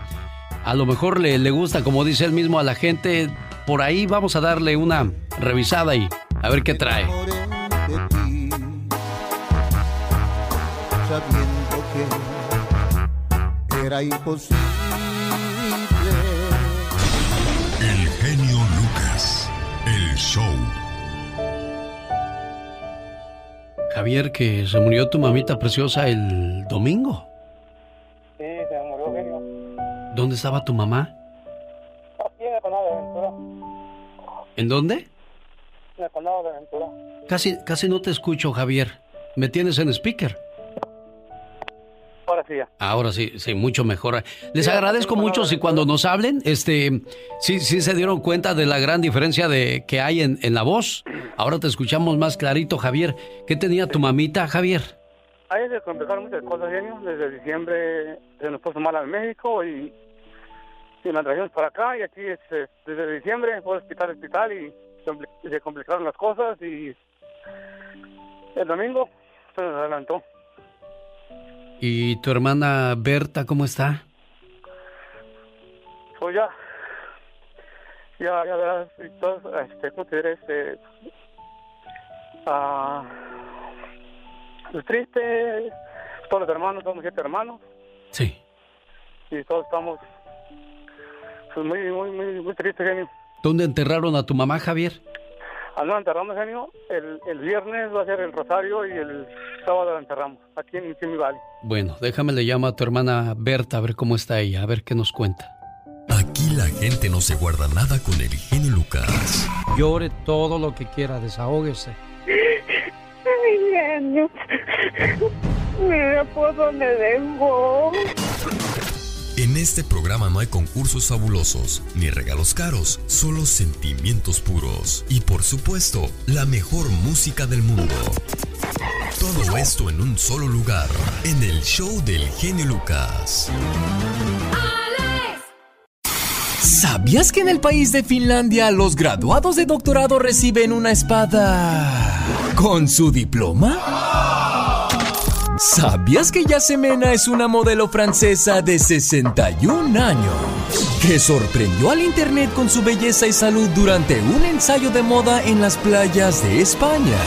a lo mejor le, le gusta, como dice él mismo, a la gente. Por ahí vamos a darle una revisada y a ver qué trae. Era imposible. El genio Lucas. El show. Javier, que se murió tu mamita preciosa el domingo. Sí, se me murió genio. ¿Dónde estaba tu mamá? Aquí en el condado de Ventura. ¿En dónde? En el condado de Ventura. Casi, casi no te escucho, Javier. ¿Me tienes en speaker? Ahora sí ya. Ahora sí, sí, mucho mejor. Les agradezco mucho si cuando nos hablen, este, sí, sí se dieron cuenta de la gran diferencia de que hay en, en la voz. Ahora te escuchamos más clarito, Javier. ¿Qué tenía tu mamita, Javier? Ahí se complicaron muchas cosas, genio. Desde diciembre se nos puso mal al México y, y la trajimos para acá. Y aquí desde diciembre fue hospital hospital y se se complicaron las cosas. Y el domingo se nos adelantó. ¿Y tu hermana Berta cómo está? Pues ya, ya, ya verás, este, ¿cómo te diré? Este, ah, pues triste, todos los hermanos, somos siete hermanos. Sí. Y todos estamos pues, muy, muy, muy, muy tristes, genio. ¿Dónde enterraron a tu mamá, Javier? Al no enterramos, genio, el, el viernes va a ser el rosario y el sábado la enterramos, aquí en Simi Valley. Bueno, déjame le llamo a tu hermana Berta a ver cómo está ella, a ver qué nos cuenta. Aquí la gente no se guarda nada con el genio Lucas. Llore todo lo que quiera, desahógese. Ay, genio. Mira por dónde dejó. En este programa no hay concursos fabulosos ni regalos caros, solo sentimientos puros y por supuesto la mejor música del mundo. Todo esto en un solo lugar, en el show del genio Lucas. ¿Sabías que en el país de Finlandia los graduados de doctorado reciben una espada con su diploma? ¿Sabías que Yasemena es una modelo francesa de 61 años que sorprendió al internet con su belleza y salud durante un ensayo de moda en las playas de España,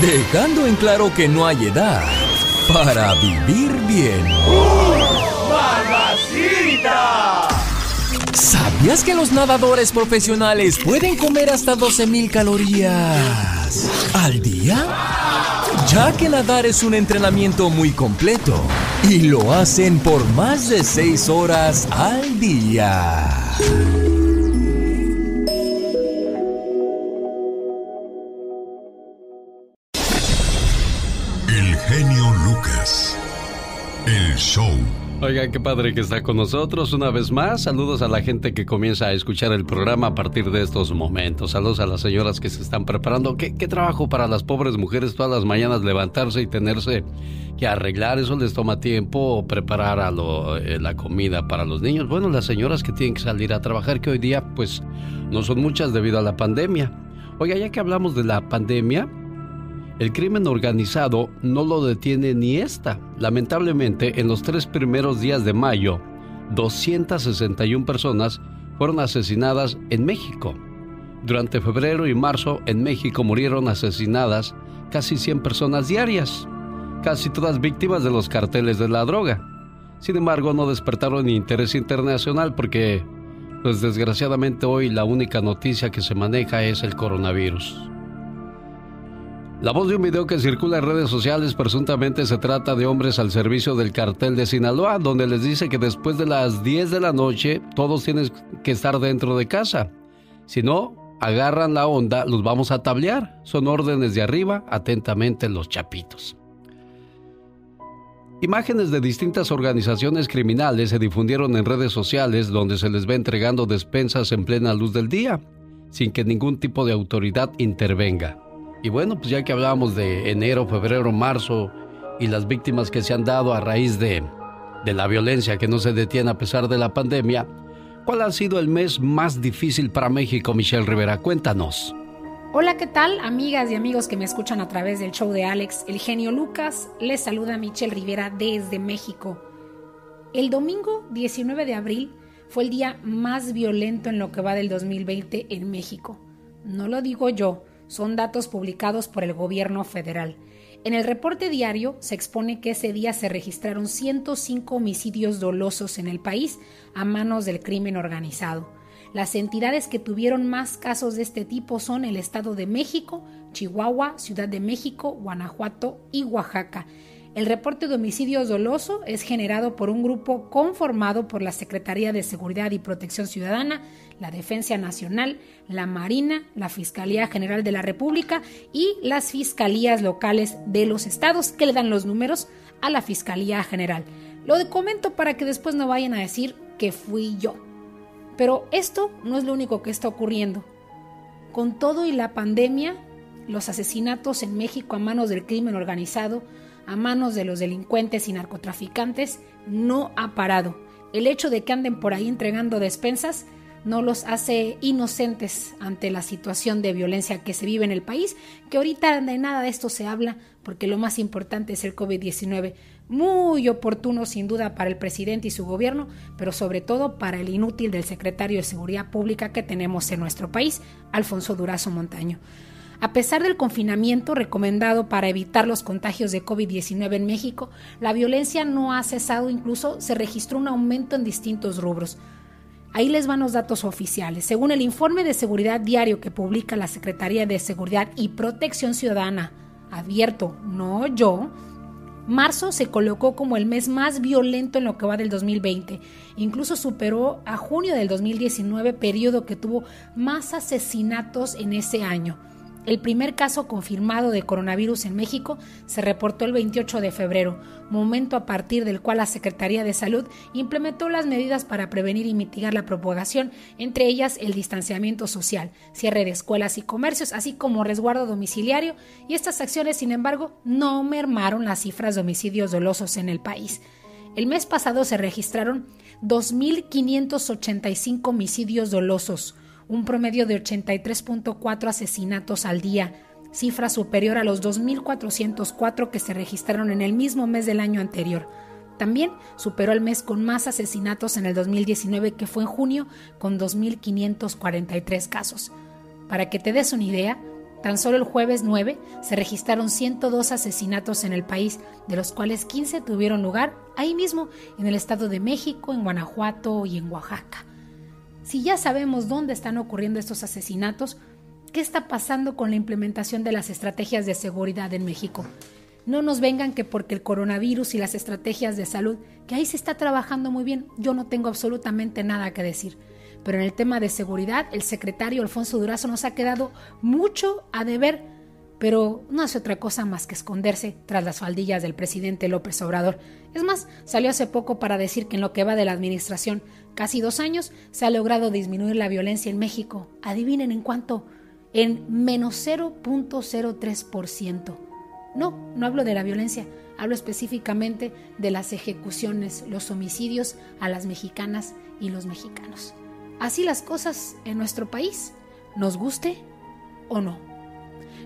dejando en claro que no hay edad para vivir bien? ¡Mamacita! ¿Sabías que los nadadores profesionales pueden comer hasta 12.000 calorías al día? Ya que nadar es un entrenamiento muy completo y lo hacen por más de 6 horas al día. El genio Lucas. El show. Oiga, qué padre que está con nosotros una vez más. Saludos a la gente que comienza a escuchar el programa a partir de estos momentos. Saludos a las señoras que se están preparando. ¿Qué, qué trabajo para las pobres mujeres todas las mañanas levantarse y tenerse que arreglar? Eso les toma tiempo preparar a lo- eh, la comida para los niños. Bueno, las señoras que tienen que salir a trabajar, que hoy día pues no son muchas debido a la pandemia. Oiga, ya que hablamos de la pandemia, el crimen organizado no lo detiene ni esta. Lamentablemente, en los tres primeros días de mayo, 261 personas fueron asesinadas en México. Durante febrero y marzo, en México murieron asesinadas casi 100 personas diarias, casi todas víctimas de los carteles de la droga. Sin embargo, no despertaron interés internacional porque, pues desgraciadamente hoy la única noticia que se maneja es el coronavirus. La voz de un video que circula en redes sociales presuntamente se trata de hombres al servicio del cartel de Sinaloa, donde les dice que después de las 10 de la noche todos tienen que estar dentro de casa. Si no, agarran la onda, los vamos a tablear. Son órdenes de arriba, atentamente los chapitos. Imágenes de distintas organizaciones criminales se difundieron en redes sociales donde se les ve entregando despensas en plena luz del día, sin que ningún tipo de autoridad intervenga. Y bueno, pues ya que hablábamos de enero, febrero, marzo y las víctimas que se han dado a raíz de, de la violencia que no se detiene a pesar de la pandemia, ¿cuál ha sido el mes más difícil para México, Michelle Rivera? Cuéntanos. Hola, ¿qué tal? Amigas y amigos que me escuchan a través del show de Alex, el genio Lucas, les saluda Michelle Rivera desde México. El domingo 19 de abril fue el día más violento en lo que va del 2020 en México. No lo digo yo, son datos publicados por el gobierno federal. En el reporte diario se expone que ese día se registraron 105 homicidios dolosos en el país a manos del crimen organizado. Las entidades que tuvieron más casos de este tipo son el Estado de México, Chihuahua, Ciudad de México, Guanajuato y Oaxaca. El reporte de homicidios doloso es generado por un grupo conformado por la Secretaría de Seguridad y Protección Ciudadana, la Defensa Nacional, la Marina, la Fiscalía General de la República y las fiscalías locales de los estados que le dan los números a la Fiscalía General. Lo comento para que después no vayan a decir que fui yo. Pero esto no es lo único que está ocurriendo. Con todo y la pandemia, los asesinatos en México a manos del crimen organizado, a manos de los delincuentes y narcotraficantes, no ha parado. El hecho de que anden por ahí entregando despensas no los hace inocentes ante la situación de violencia que se vive en el país, que ahorita de nada de esto se habla, porque lo más importante es el COVID-19, muy oportuno sin duda para el presidente y su gobierno, pero sobre todo para el inútil del secretario de Seguridad Pública que tenemos en nuestro país, Alfonso Durazo Montaño. A pesar del confinamiento recomendado para evitar los contagios de COVID-19 en México, la violencia no ha cesado, incluso se registró un aumento en distintos rubros. Ahí les van los datos oficiales. Según el informe de seguridad diario que publica la Secretaría de Seguridad y Protección Ciudadana, abierto, no yo, marzo se colocó como el mes más violento en lo que va del 2020. Incluso superó a junio del 2019, periodo que tuvo más asesinatos en ese año. El primer caso confirmado de coronavirus en México se reportó el 28 de febrero, momento a partir del cual la Secretaría de Salud implementó las medidas para prevenir y mitigar la propagación, entre ellas el distanciamiento social, cierre de escuelas y comercios, así como resguardo domiciliario, y estas acciones, sin embargo, no mermaron las cifras de homicidios dolosos en el país. El mes pasado se registraron 2.585 homicidios dolosos, un promedio de 83.4 asesinatos al día, cifra superior a los 2.404 que se registraron en el mismo mes del año anterior. También superó el mes con más asesinatos en el 2019 que fue en junio con 2.543 casos. Para que te des una idea, tan solo el jueves 9 se registraron 102 asesinatos en el país, de los cuales 15 tuvieron lugar ahí mismo, en el Estado de México, en Guanajuato y en Oaxaca. Si ya sabemos dónde están ocurriendo estos asesinatos, ¿qué está pasando con la implementación de las estrategias de seguridad en México? No nos vengan que porque el coronavirus y las estrategias de salud, que ahí se está trabajando muy bien, yo no tengo absolutamente nada que decir. Pero en el tema de seguridad, el secretario Alfonso Durazo nos ha quedado mucho a deber, pero no hace otra cosa más que esconderse tras las faldillas del presidente López Obrador. Es más, salió hace poco para decir que en lo que va de la administración casi dos años, se ha logrado disminuir la violencia en México. Adivinen en cuánto. En menos 0.03%. No, no hablo de la violencia, hablo específicamente de las ejecuciones, los homicidios a las mexicanas y los mexicanos. Así las cosas en nuestro país, nos guste o no.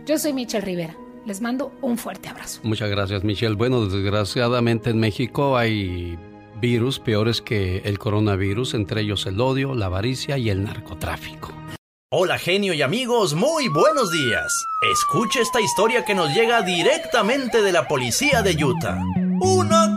Yo soy Michelle Rivera. Les mando un fuerte abrazo. Muchas gracias, Michelle. Bueno, desgraciadamente en México hay virus peores que el coronavirus, entre ellos el odio, la avaricia y el narcotráfico. Hola genio y amigos, muy buenos días. Escuche esta historia que nos llega directamente de la policía de Utah. Una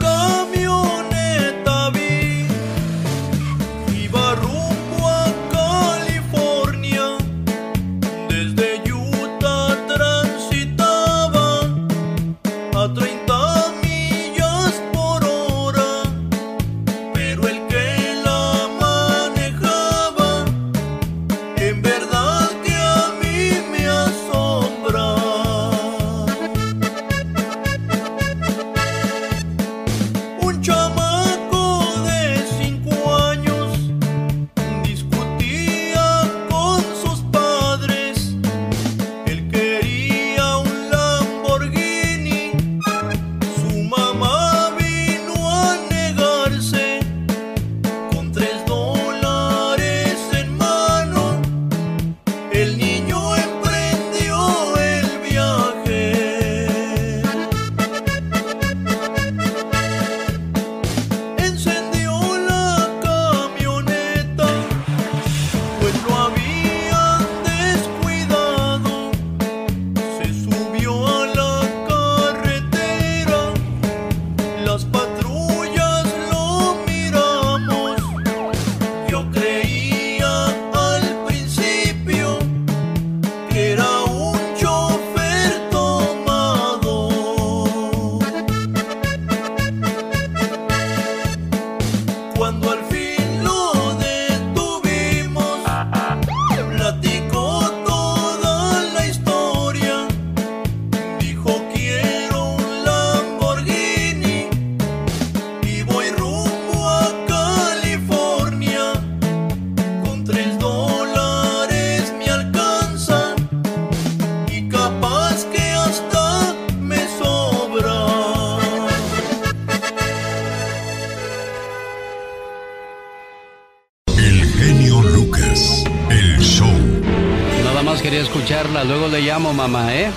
le llamo, mamá, ¿eh?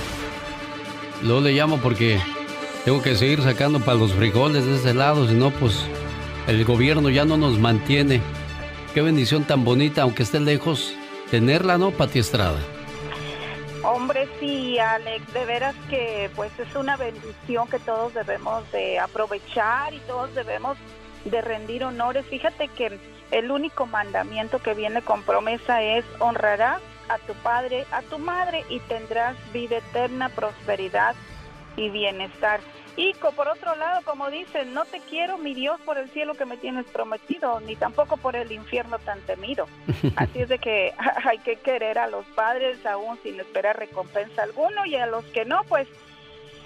Luego le llamo porque tengo que seguir sacando para los frijoles de ese lado, si no, pues el gobierno ya no nos mantiene. Qué bendición tan bonita, aunque esté lejos, tenerla, ¿no, Pati Estrada? Hombre, sí, Alex, de veras que pues es una bendición que todos debemos de aprovechar y todos debemos de rendir honores. Fíjate que el único mandamiento que viene con promesa es honrarás a tu padre, a tu madre y tendrás vida eterna, prosperidad y bienestar. Y por otro lado, como dicen, no te quiero, mi Dios, por el cielo que me tienes prometido, ni tampoco por el infierno tan temido. Así es de que hay que querer a los padres aún sin esperar recompensa alguno y a los que no, pues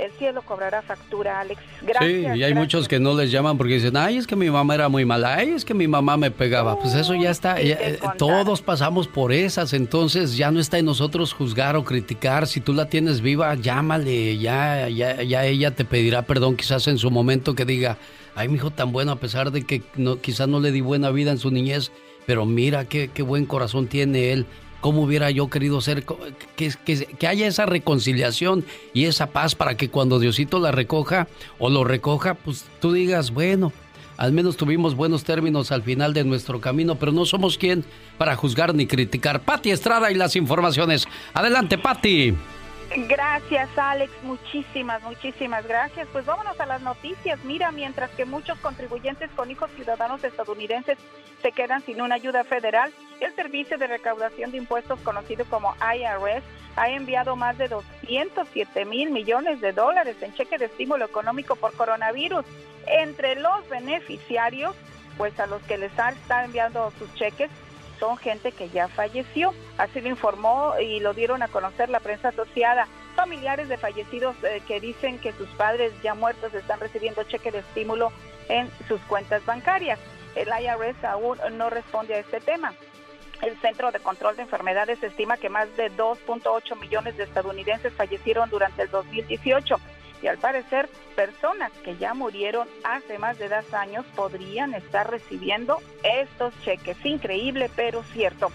el cielo cobrará factura, Alex. Gracias. sí, y hay gracias. muchos que no les llaman porque dicen, ay, es que mi mamá era muy mala, ay, es que mi mamá me pegaba. Pues eso ya está, ya, eh, todos pasamos por esas, entonces ya no está en nosotros juzgar o criticar. Si tú la tienes viva, llámale, ya, ya, ya ella te pedirá perdón quizás en su momento que diga, ay, mi hijo tan bueno, a pesar de que no, quizás no le di buena vida en su niñez, pero mira qué, qué buen corazón tiene él. ¿Cómo hubiera yo querido ser? que- que haya esa reconciliación y esa paz para que cuando Diosito la recoja o lo recoja, pues tú digas, bueno, al menos tuvimos buenos términos al final de nuestro camino, pero no somos quien para juzgar ni criticar. Pati Estrada y las informaciones. Adelante, Pati. Gracias, Alex. Muchísimas, muchísimas gracias. Pues vámonos a las noticias. Mira, mientras que muchos contribuyentes con hijos ciudadanos estadounidenses se quedan sin una ayuda federal, el Servicio de Recaudación de Impuestos, conocido como IRS, ha enviado más de 207 mil millones de dólares en cheque de estímulo económico por coronavirus. Entre los beneficiarios, pues a los que les estado enviando sus cheques son gente que ya falleció. Así lo informó y lo dieron a conocer la prensa asociada. Familiares de fallecidos eh, que dicen que sus padres ya muertos están recibiendo cheque de estímulo en sus cuentas bancarias. El IRS aún no responde a este tema. El Centro de Control de Enfermedades estima que más de 2.8 millones de estadounidenses fallecieron durante el 2018 y al parecer personas que ya murieron hace más de dos años podrían estar recibiendo estos cheques. Increíble, pero cierto.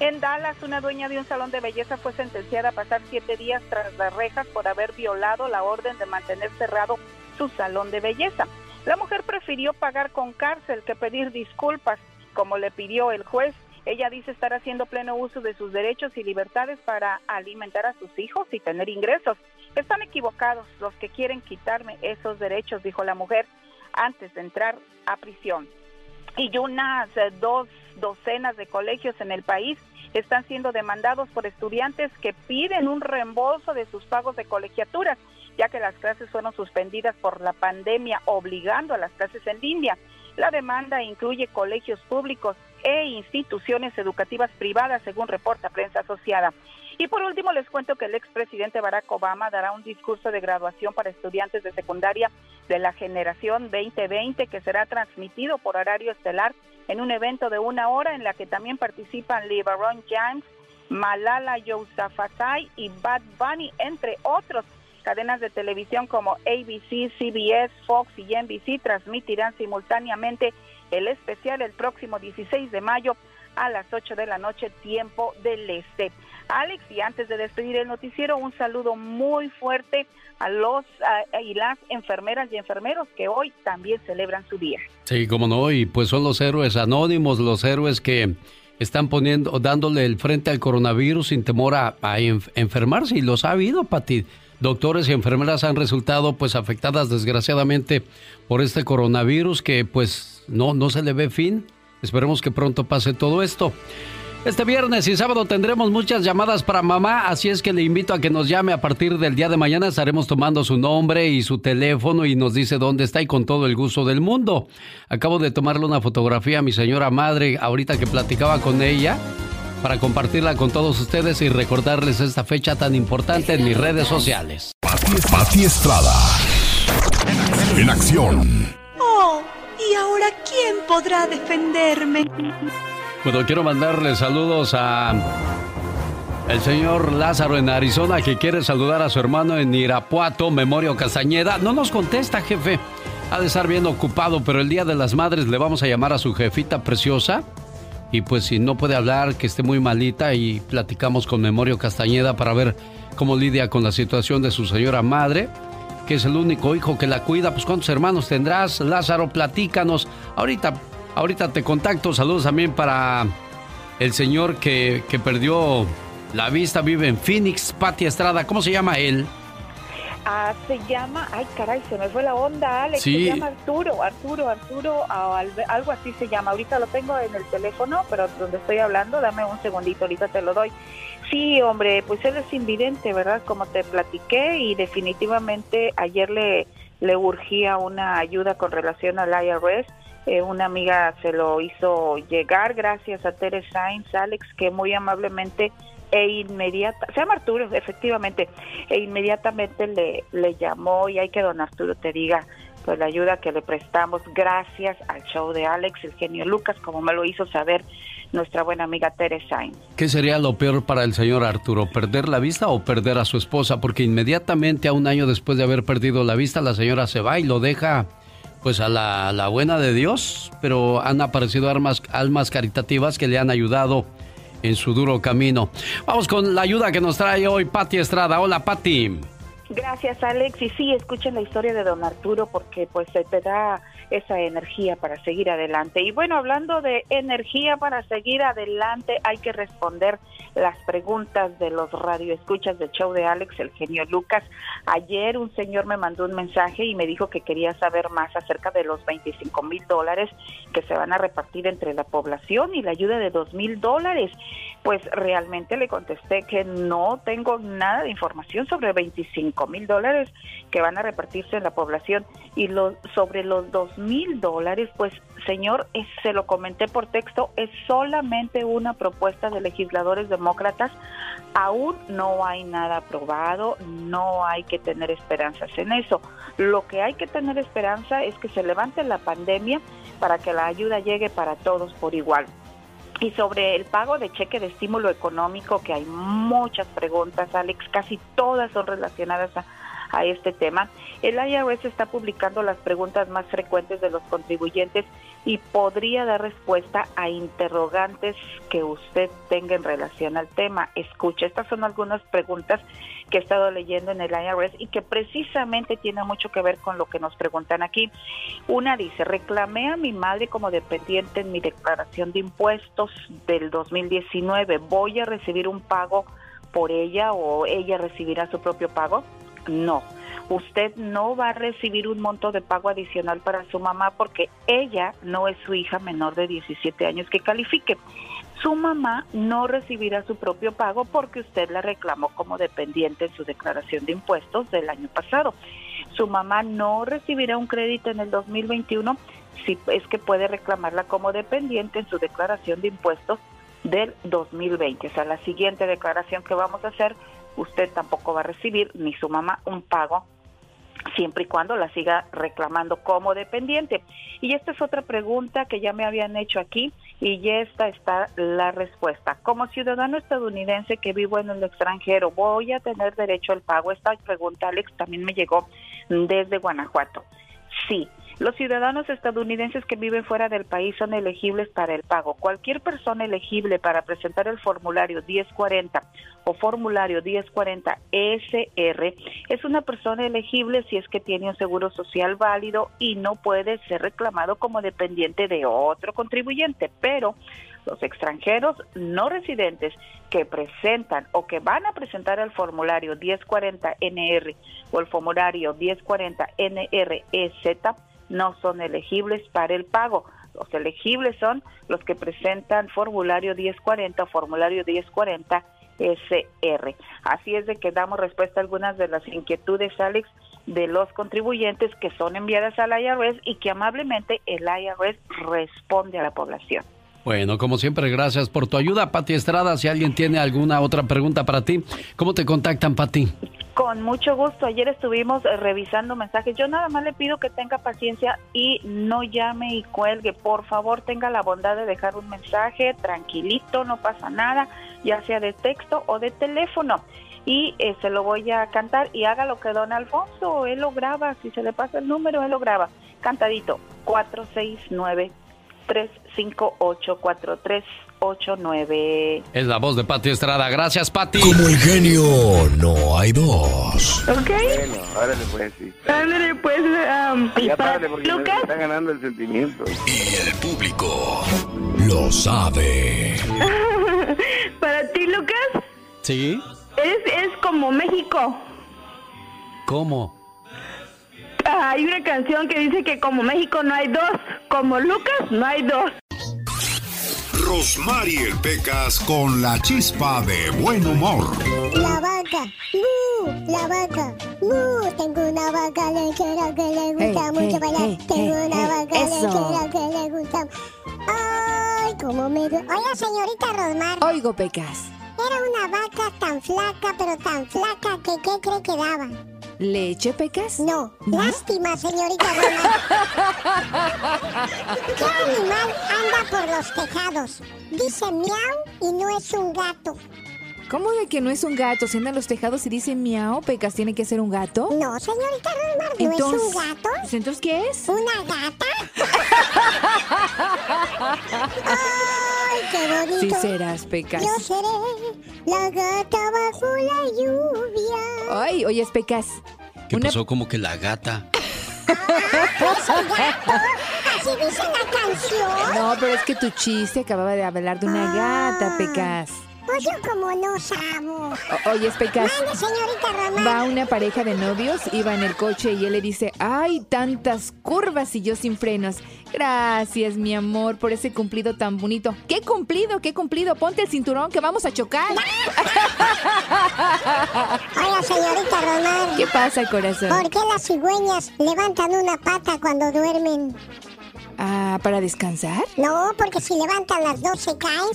En Dallas, una dueña de un salón de belleza fue sentenciada a pasar siete días tras las rejas por haber violado la orden de mantener cerrado su salón de belleza. La mujer prefirió pagar con cárcel que pedir disculpas, como le pidió el juez. Ella dice estar haciendo pleno uso de sus derechos y libertades para alimentar a sus hijos y tener ingresos. Están equivocados los que quieren quitarme esos derechos, dijo la mujer antes de entrar a prisión. Y unas eh, dos docenas de colegios en el país están siendo demandados por estudiantes que piden un reembolso de sus pagos de colegiaturas, ya que las clases fueron suspendidas por la pandemia, obligando a las clases en línea. La demanda incluye colegios públicos e instituciones educativas privadas, según reporta prensa asociada. Y por último, les cuento que el expresidente Barack Obama dará un discurso de graduación para estudiantes de secundaria de la generación 2020 que será transmitido por horario estelar en un evento de una hora en la que también participan LeBron James, Malala Yousafzai y Bad Bunny, entre otros. Cadenas de televisión como ABC, CBS, Fox y NBC transmitirán simultáneamente el especial el próximo 16 de mayo a las 8 de la noche, tiempo del este. Alex, y antes de despedir el noticiero, un saludo muy fuerte a los a- y las enfermeras y enfermeros que hoy también celebran su día. Sí, como no, y pues son los héroes anónimos, los héroes que están poniendo, dándole el frente al coronavirus sin temor a, a enf- enfermarse, y los ha habido, Pati. Doctores y enfermeras han resultado pues afectadas desgraciadamente por este coronavirus que pues no, no se le ve fin. Esperemos que pronto pase todo esto. Este viernes y sábado tendremos muchas llamadas para mamá, así es que le invito a que nos llame a partir del día de mañana. Estaremos tomando su nombre y su teléfono y nos dice dónde está y con todo el gusto del mundo. Acabo de tomarle una fotografía a mi señora madre ahorita que platicaba con ella para compartirla con todos ustedes y recordarles esta fecha tan importante en mis redes sociales. Pati Estrada. En acción. Oh, ¿y ahora quién podrá defenderme? Bueno, quiero mandarle saludos a el señor Lázaro en Arizona que quiere saludar a su hermano en Irapuato, Memorio Castañeda. No nos contesta, jefe. Ha de estar bien ocupado, pero el Día de las Madres le vamos a llamar a su jefita preciosa y pues si no puede hablar, que esté muy malita y platicamos con Memorio Castañeda para ver cómo lidia con la situación de su señora madre, que es el único hijo que la cuida. Pues cuántos hermanos tendrás, Lázaro, platícanos. Ahorita, ahorita te contacto. Saludos también para el señor que, que perdió la vista, vive en Phoenix, Pati Estrada. ¿Cómo se llama él? Ah, se llama, ay caray, se me fue la onda, Alex, Sí. se llama Arturo, Arturo, Arturo, algo así se llama. Ahorita lo tengo en el teléfono, pero donde estoy hablando, dame un segundito, ahorita te lo doy. Sí, hombre, pues él es invidente, ¿verdad? Como te platiqué y definitivamente ayer le, le urgía una ayuda con relación al IRS. Eh, una amiga se lo hizo llegar gracias a Tere Sainz, Alex, que muy amablemente e inmediata, se llama Arturo, efectivamente, e inmediatamente le, le llamó y hay que don Arturo te diga pues la ayuda que le prestamos gracias al show de Alex, el genio Lucas, como me lo hizo saber nuestra buena amiga Tere Sainz. ¿Qué sería lo peor para el señor Arturo? ¿Perder la vista o perder a su esposa? Porque inmediatamente, a un año después de haber perdido la vista, la señora se va y lo deja pues a la, la buena de Dios, pero han aparecido almas, almas caritativas que le han ayudado en su duro camino. Vamos con la ayuda que nos trae hoy Patti Estrada. Hola Patti. Gracias, Alex. Y sí, escuchen la historia de don Arturo porque pues se te da esa energía para seguir adelante. Y bueno, hablando de energía para seguir adelante, hay que responder las preguntas de los radioescuchas del show de Alex, el genio Lucas. Ayer un señor me mandó un mensaje y me dijo que quería saber más acerca de los 25 mil dólares que se van a repartir entre la población y la ayuda de 2 mil dólares. Pues realmente le contesté que no tengo nada de información sobre 25 mil dólares que van a repartirse en la población y lo, sobre los 2 mil dólares, pues señor, se lo comenté por texto, es solamente una propuesta de legisladores demócratas, aún no hay nada aprobado, no hay que tener esperanzas en eso. Lo que hay que tener esperanza es que se levante la pandemia para que la ayuda llegue para todos por igual. Y sobre el pago de cheque de estímulo económico, que hay muchas preguntas, Alex, casi todas son relacionadas a, a este tema. El IRS está publicando las preguntas más frecuentes de los contribuyentes y podría dar respuesta a interrogantes que usted tenga en relación al tema. Escuche, estas son algunas preguntas que he estado leyendo en el IRS y que precisamente tiene mucho que ver con lo que nos preguntan aquí. Una dice, reclamé a mi madre como dependiente en mi declaración de impuestos del 2019. ¿Voy a recibir un pago por ella o ella recibirá su propio pago? No. Usted no va a recibir un monto de pago adicional para su mamá porque ella no es su hija menor de 17 años que califique. Su mamá no recibirá su propio pago porque usted la reclamó como dependiente en su declaración de impuestos del año pasado. Su mamá no recibirá un crédito en el 2021 si es que puede reclamarla como dependiente en su declaración de impuestos del 2020. O sea, la siguiente declaración que vamos a hacer, usted tampoco va a recibir ni su mamá un pago siempre y cuando la siga reclamando como dependiente. Y esta es otra pregunta que ya me habían hecho aquí y esta está la respuesta. Como ciudadano estadounidense que vivo en el extranjero, ¿voy a tener derecho al pago? Esta pregunta, Alex, también me llegó desde Guanajuato. Sí, los ciudadanos estadounidenses que viven fuera del país son elegibles para el pago. Cualquier persona elegible para presentar el formulario 1040 o formulario 1040 SR es una persona elegible si es que tiene un seguro social válido y no puede ser reclamado como dependiente de otro contribuyente, pero los extranjeros no residentes que presentan o que van a presentar el formulario 1040NR o el formulario 1040NREZ no son elegibles para el pago. Los elegibles son los que presentan formulario 1040 o formulario 1040 SR. Así es de que damos respuesta a algunas de las inquietudes, Alex, de los contribuyentes que son enviadas al IRS y que amablemente el IRS responde a la población. Bueno, como siempre, gracias por tu ayuda, Pati Estrada. Si alguien tiene alguna otra pregunta para ti, ¿cómo te contactan, Pati? Con mucho gusto. Ayer estuvimos eh, revisando mensajes. Yo nada más le pido que tenga paciencia y no llame y cuelgue. Por favor, tenga la bondad de dejar un mensaje tranquilito, no pasa nada, ya sea de texto o de teléfono. Y eh, se lo voy a cantar y haga lo que don Alfonso, él lo graba. Si se le pasa el número, él lo graba. Cantadito, 469 358-4389. Es la voz de Pati Estrada. Gracias, Pati. Como el genio, no hay dos. ¿Ok? Bueno, órale pues, sí. Ándale, pues, um, Ya párale porque Lucas, está ganando el sentimiento. Y el público lo sabe. para ti, Lucas, ¿Sí? es, es como México. ¿Cómo? Ah, Hay una canción que dice que como México no hay dos, como Lucas no hay dos. Rosmarie Pecas con la chispa de buen humor. La vaca, ¡mu! La vaca, ¡mu! Tengo una vaca lechera que le gusta Hey, mucho hey, bailar. hey, Tengo hey, una hey, vaca eso. lechera que le gusta. Ay, cómo me Oiga, señorita Rosmar. Oigo, Pecas. Era una vaca tan flaca, pero tan flaca que ¿qué cree que daba? ¿Leche, Pecas? No, lástima, señorita Rosmar. ¿Qué animal anda por los tejados? Dice miau y no es un gato. ¿Cómo de que no es un gato? Si anda en los tejados y dice miau, Pecas, ¿tiene que ser un gato? No, señorita Rosmar, ¿no Entonces- es un gato? Pues, ¿Entonces qué es? ¿Una gata? ¡Ay, qué bonito! Sí serás, Pecas. Yo seré la gata bajo la lluvia. Ay, oye, Pecas. ¿Qué Una- pasó? Como que la gata. ¿Es el gato? Así dice la canción. No, pero es que tu chiste acababa de hablar de una gata, Pecas. Pues yo como no sabo. O- oye, Pecas. Mande, señorita Román. Va una pareja de novios, iba en el coche y él le dice, ¡ay, tantas curvas y yo sin frenos! Gracias, mi amor, por ese cumplido tan bonito. ¿Qué cumplido? ¿Qué cumplido? Ponte el cinturón que vamos a chocar. Hola, señorita Román. ¿Qué pasa, corazón? ¿Por qué las cigüeñas levantan una pata cuando duermen? Ah, ¿para descansar? No, porque si levantan las dos se caen.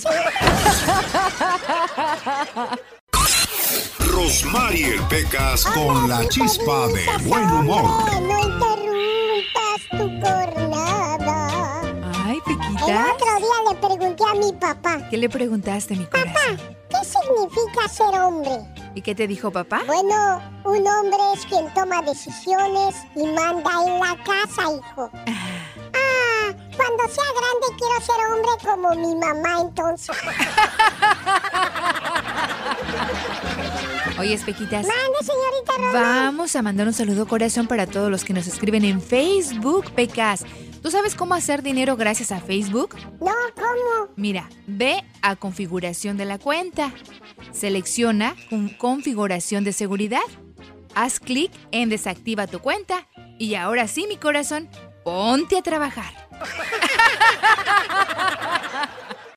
Rosmarie Pecas con la chispa de buen humor. No interrumpas tu jornada. Ay, El Pequita. otro día le pregunté a mi papá, ¿Qué le preguntaste, mi corazón? ¿qué significa ser hombre? ¿Y qué te dijo papá? Bueno, un hombre es quien toma decisiones y manda en la casa, hijo. Cuando sea grande quiero ser hombre como mi mamá entonces. Oye, Pequitas. Mande, señorita Román. Vamos a mandar un saludo corazón para todos los que nos escriben en Facebook, Pecas. ¿Tú sabes cómo hacer dinero gracias a Facebook? No, ¿cómo? Mira, ve a configuración de la cuenta. Selecciona con- configuración de seguridad. Haz clic en desactiva tu cuenta. Y ahora sí, mi corazón, ponte a trabajar.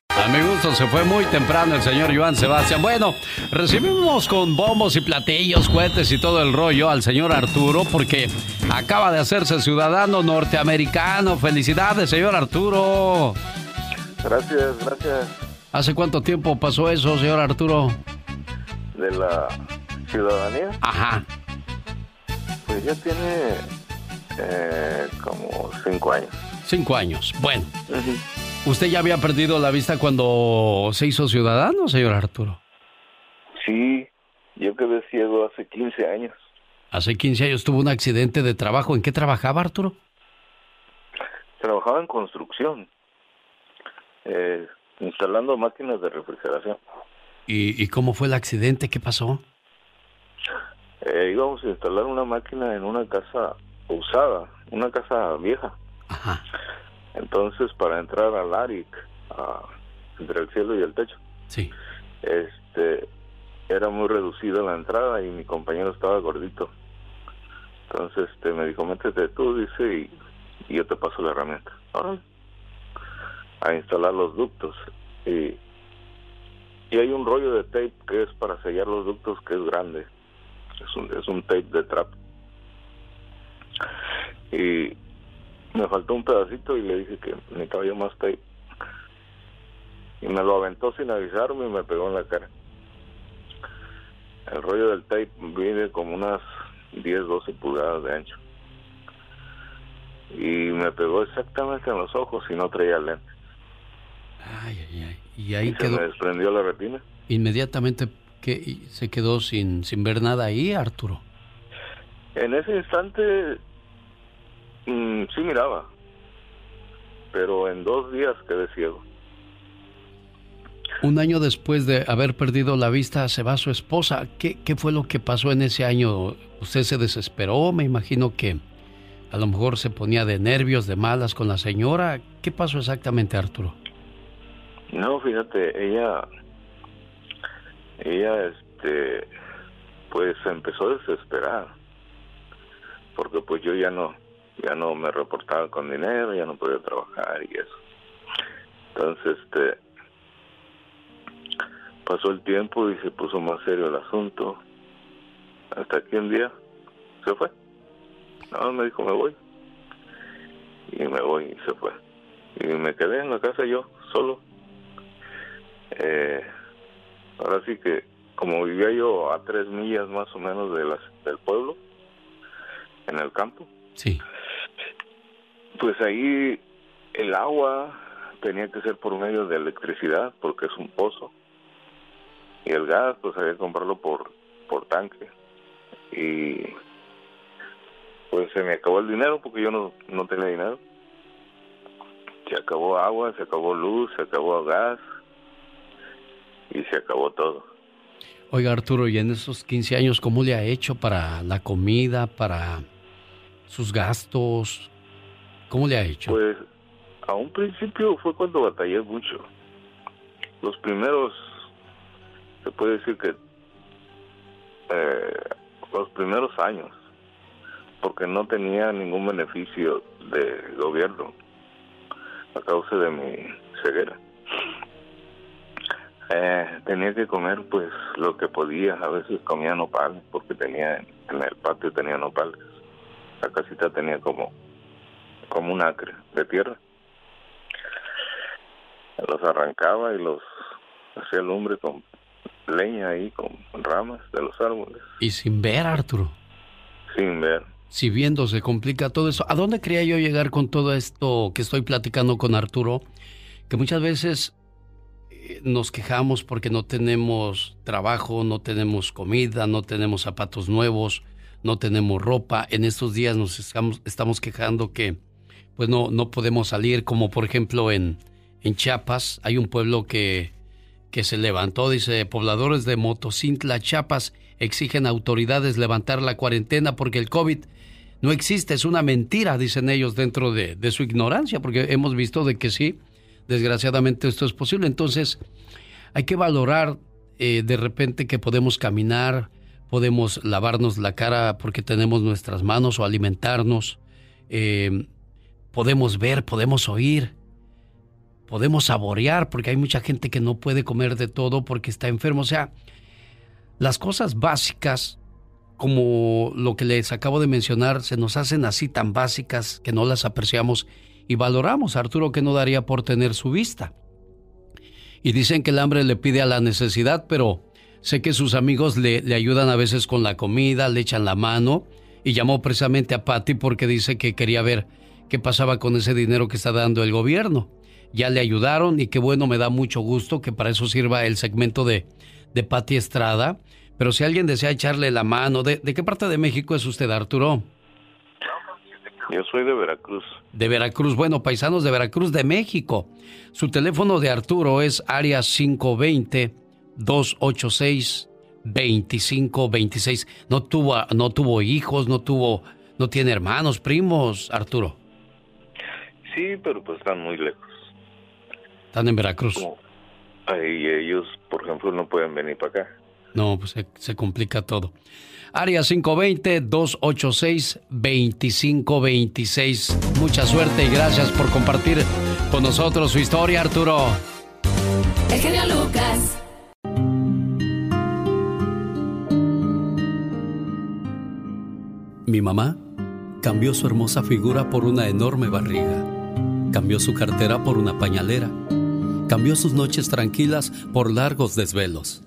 A mi gusto se fue muy temprano el señor Joan Sebastián. Bueno, recibimos con bombos y platillos, cohetes y todo el rollo al señor Arturo porque acaba de hacerse ciudadano norteamericano. Felicidades, señor Arturo. Gracias, gracias. ¿Hace cuánto tiempo pasó eso, señor Arturo? De la ciudadanía, Ajá. pues ya tiene eh, como cinco años. Cinco años. Bueno, ¿usted ya había perdido la vista cuando se hizo ciudadano, señor Arturo? Sí, yo quedé ciego hace 15 años. Hace 15 años tuvo un accidente de trabajo. ¿En qué trabajaba, Arturo? Trabajaba en construcción, eh, instalando máquinas de refrigeración. ¿Y, y cómo fue el accidente? ¿Qué pasó? Eh, íbamos a instalar una máquina en una casa usada, una casa vieja. Entonces, para entrar al ARIC, entre el cielo y el techo, Sí. este, era muy reducida la entrada y mi compañero estaba gordito. Entonces, este, me dijo, métete tú, dice, y, y yo te paso la herramienta. A instalar los ductos. Y, y hay un rollo de tape que es para sellar los ductos que es grande. Es un, es un tape de trap. Y me faltó un pedacito y le dije que necesitaba yo más tape. Y me lo aventó sin avisarme y me pegó en la cara. El rollo del tape viene como unas 10, 12 pulgadas de ancho. Y me pegó exactamente en los ojos y no traía lente. Y ahí y se quedó. me desprendió la retina. Inmediatamente que se quedó sin, sin ver nada ahí, Arturo. En ese instante, mm, sí miraba. pero en dos días quedé ciego. Un año después de haber perdido la vista, se va su esposa. ¿Qué, ¿Qué fue lo que pasó en ese año? ¿Usted se desesperó? Me imagino que a lo mejor se ponía de nervios, de malas con la señora. ¿Qué pasó exactamente, Arturo? No, fíjate, ella, ella, este, pues se empezó a desesperar, porque pues yo ya no, ya no me reportaba con dinero, ya no podía trabajar y eso. Entonces, este, pasó el tiempo y se puso más serio el asunto, hasta que un día se fue. No, me dijo, me voy. Y me voy y se fue. Y me quedé en la casa yo, solo. Eh, ahora sí que, como vivía yo a tres millas más o menos de las, del pueblo, en el campo, Sí. Pues ahí el agua tenía que ser por medio de electricidad, porque es un pozo. Y el gas, pues había que comprarlo por, por tanque. Y pues se me acabó el dinero porque yo no, no tenía dinero. Se acabó agua, se acabó luz, se acabó gas y se acabó todo. Oiga, Arturo, y en esos 15 años, ¿cómo le ha hecho para la comida, para sus gastos? ¿Cómo le ha hecho? Pues a un principio fue cuando batallé mucho. Los primeros, se puede decir que eh, los primeros años, porque no tenía ningún beneficio de gobierno a causa de mi ceguera. Eh, tenía que comer pues lo que podía, a veces comía nopales porque tenía en el patio tenía nopales. La casita tenía como como un acre de tierra. Los arrancaba y los hacía lumbre con leña ahí, con ramas de los árboles, Y sin ver, Arturo. sin ver. Si viendo se complica todo eso. ¿A dónde quería yo llegar con todo esto que estoy platicando con Arturo? Que muchas veces eh, nos quejamos porque no tenemos trabajo, no tenemos comida, no tenemos zapatos nuevos, no tenemos ropa. En estos días nos estamos, estamos quejando que pues no, no podemos salir, como por ejemplo en, en Chiapas hay un pueblo que, que se levantó, dice, pobladores de Motocintla, Chiapas, exigen a autoridades levantar la cuarentena porque el COVID no existe, es una mentira, dicen ellos dentro de, de su ignorancia, porque hemos visto de que sí, desgraciadamente esto es posible. Entonces, hay que valorar eh, de repente que podemos caminar, podemos lavarnos la cara porque tenemos nuestras manos o alimentarnos, eh, podemos ver, podemos oír, podemos saborear, porque hay mucha gente que no puede comer de todo porque está enfermo. O sea, las cosas básicas, como lo que les acabo de mencionar, se nos hacen así tan básicas que no las apreciamos y valoramos. Arturo que no daría por tener su vista. Y dicen que el hambre le pide a la necesidad, pero sé que sus amigos le, le ayudan a veces con la comida, le echan la mano. Y llamó precisamente a Patty porque dice que quería ver qué pasaba con ese dinero que está dando el gobierno. Ya le ayudaron y qué bueno, me da mucho gusto que para eso sirva el segmento de, de Patti Estrada. Pero si alguien desea echarle la mano, ¿de, de qué parte de México es usted, Arturo? Yo soy de Veracruz. De Veracruz, bueno, paisanos de Veracruz, de México. Su teléfono de Arturo es área 520-286-2526. No tuvo, no tuvo hijos, no tuvo, no tiene hermanos, primos, Arturo. Sí, pero pues están muy lejos. Están en Veracruz. Y ellos, por ejemplo, no pueden venir para acá. No, pues se, se complica todo. Área 520-286-2526. Mucha suerte y gracias por compartir con nosotros su historia, Arturo. El genio Lucas. Mi mamá cambió su hermosa figura por una enorme barriga. Cambió su cartera por una pañalera. Cambió sus noches tranquilas por largos desvelos.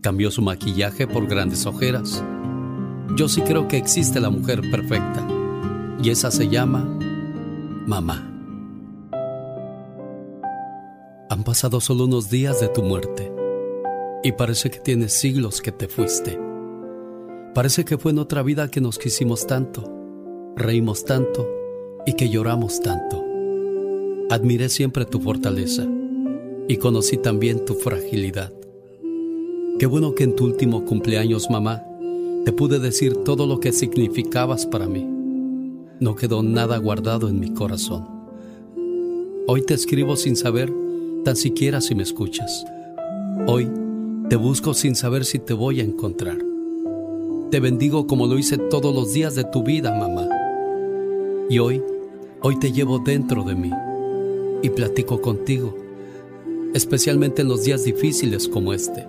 Cambió su maquillaje por grandes ojeras. Yo sí creo que existe la mujer perfecta. Y esa se llama mamá. Han pasado solo unos días de tu muerte. Y parece que tienes siglos que te fuiste. Parece que fue en otra vida que nos quisimos tanto, reímos tanto y que lloramos tanto. Admiré siempre tu fortaleza y conocí también tu fragilidad. Qué bueno que en tu último cumpleaños, mamá, te pude decir todo lo que significabas para mí. No quedó nada guardado en mi corazón. Hoy te escribo sin saber tan siquiera si me escuchas. Hoy te busco sin saber si te voy a encontrar. Te bendigo como lo hice todos los días de tu vida, mamá. Y hoy, hoy te llevo dentro de mí y platico contigo, especialmente en los días difíciles como este.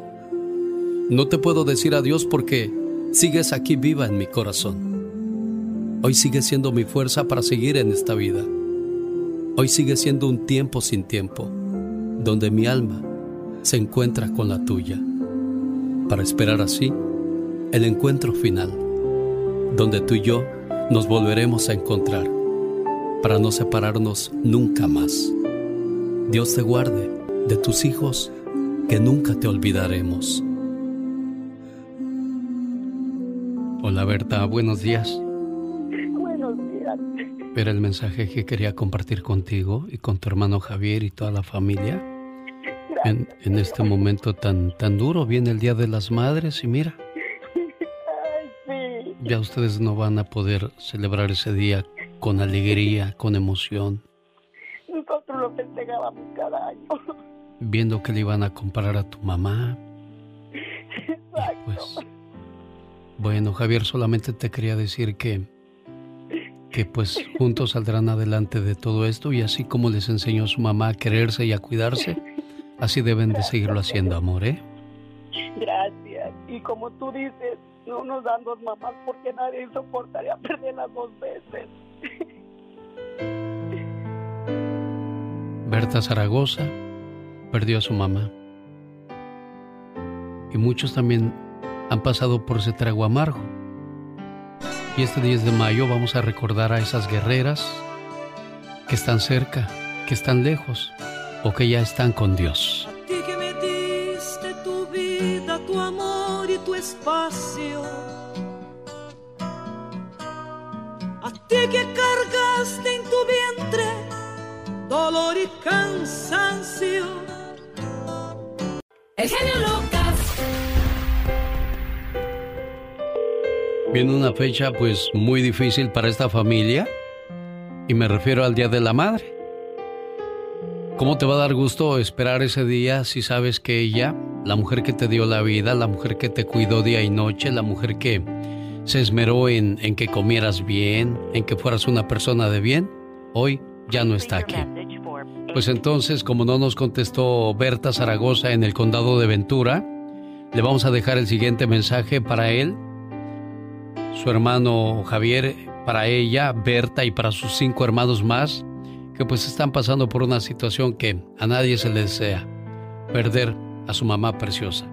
No te puedo decir adiós porque sigues aquí viva en mi corazón. Hoy sigues siendo mi fuerza para seguir en esta vida. Hoy sigue siendo un tiempo sin tiempo, donde mi alma se encuentra con la tuya, para esperar así el encuentro final, donde tú y yo nos volveremos a encontrar, para no separarnos nunca más. Dios te guarde de tus hijos, que nunca te olvidaremos. Hola Berta, buenos días. Buenos días. Era el mensaje que quería compartir contigo y con tu hermano Javier y toda la familia. En, en, este momento tan, tan duro viene el Día de las Madres y mira, ya ustedes no van a poder celebrar ese día con alegría, con emoción, Nosotros lo festejábamos cada año. viendo que le iban a comparar a tu mamá. Exacto. Pues, bueno, Javier, solamente te quería decir que, que pues juntos saldrán adelante de todo esto y así como les enseñó su mamá a quererse y a cuidarse, así deben de seguirlo haciendo, amor, ¿eh? Gracias. Y como tú dices, no nos dan dos mamás porque nadie soportaría perderlas dos veces. Berta Zaragoza perdió a su mamá. Y muchos también han pasado por ese trago amargo. Y este 10 de mayo vamos a recordar a esas guerreras que están cerca, que están lejos o que ya están con Dios. ti que me diste tu vida, tu amor y tu espacio. A ti que cargaste en tu vientre dolor y cansancio. El genio Lucas. Viene una fecha pues muy difícil para esta familia y me refiero al Día de la Madre. ¿Cómo te va a dar gusto esperar ese día si sabes que ella, la mujer que te dio la vida, la mujer que te cuidó día y noche, la mujer que se esmeró en, en que comieras bien, en que fueras una persona de bien, hoy ya no está aquí? Pues entonces, como no nos contestó Berta Zaragoza en el condado de Ventura, le vamos a dejar el siguiente mensaje para él, su hermano Javier, para ella, Berta y para sus cinco hermanos más, que pues están pasando por una situación que a nadie se le desea, perder a su mamá preciosa.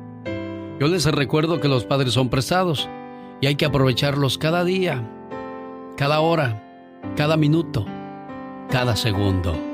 Yo les recuerdo que los padres son prestados y hay que aprovecharlos cada día, cada hora, cada minuto, cada segundo.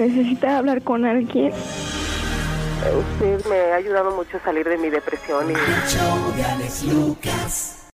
Necesita hablar con alguien. Usted me ha ayudado mucho a salir de mi depresión y... show de Alex Lucas.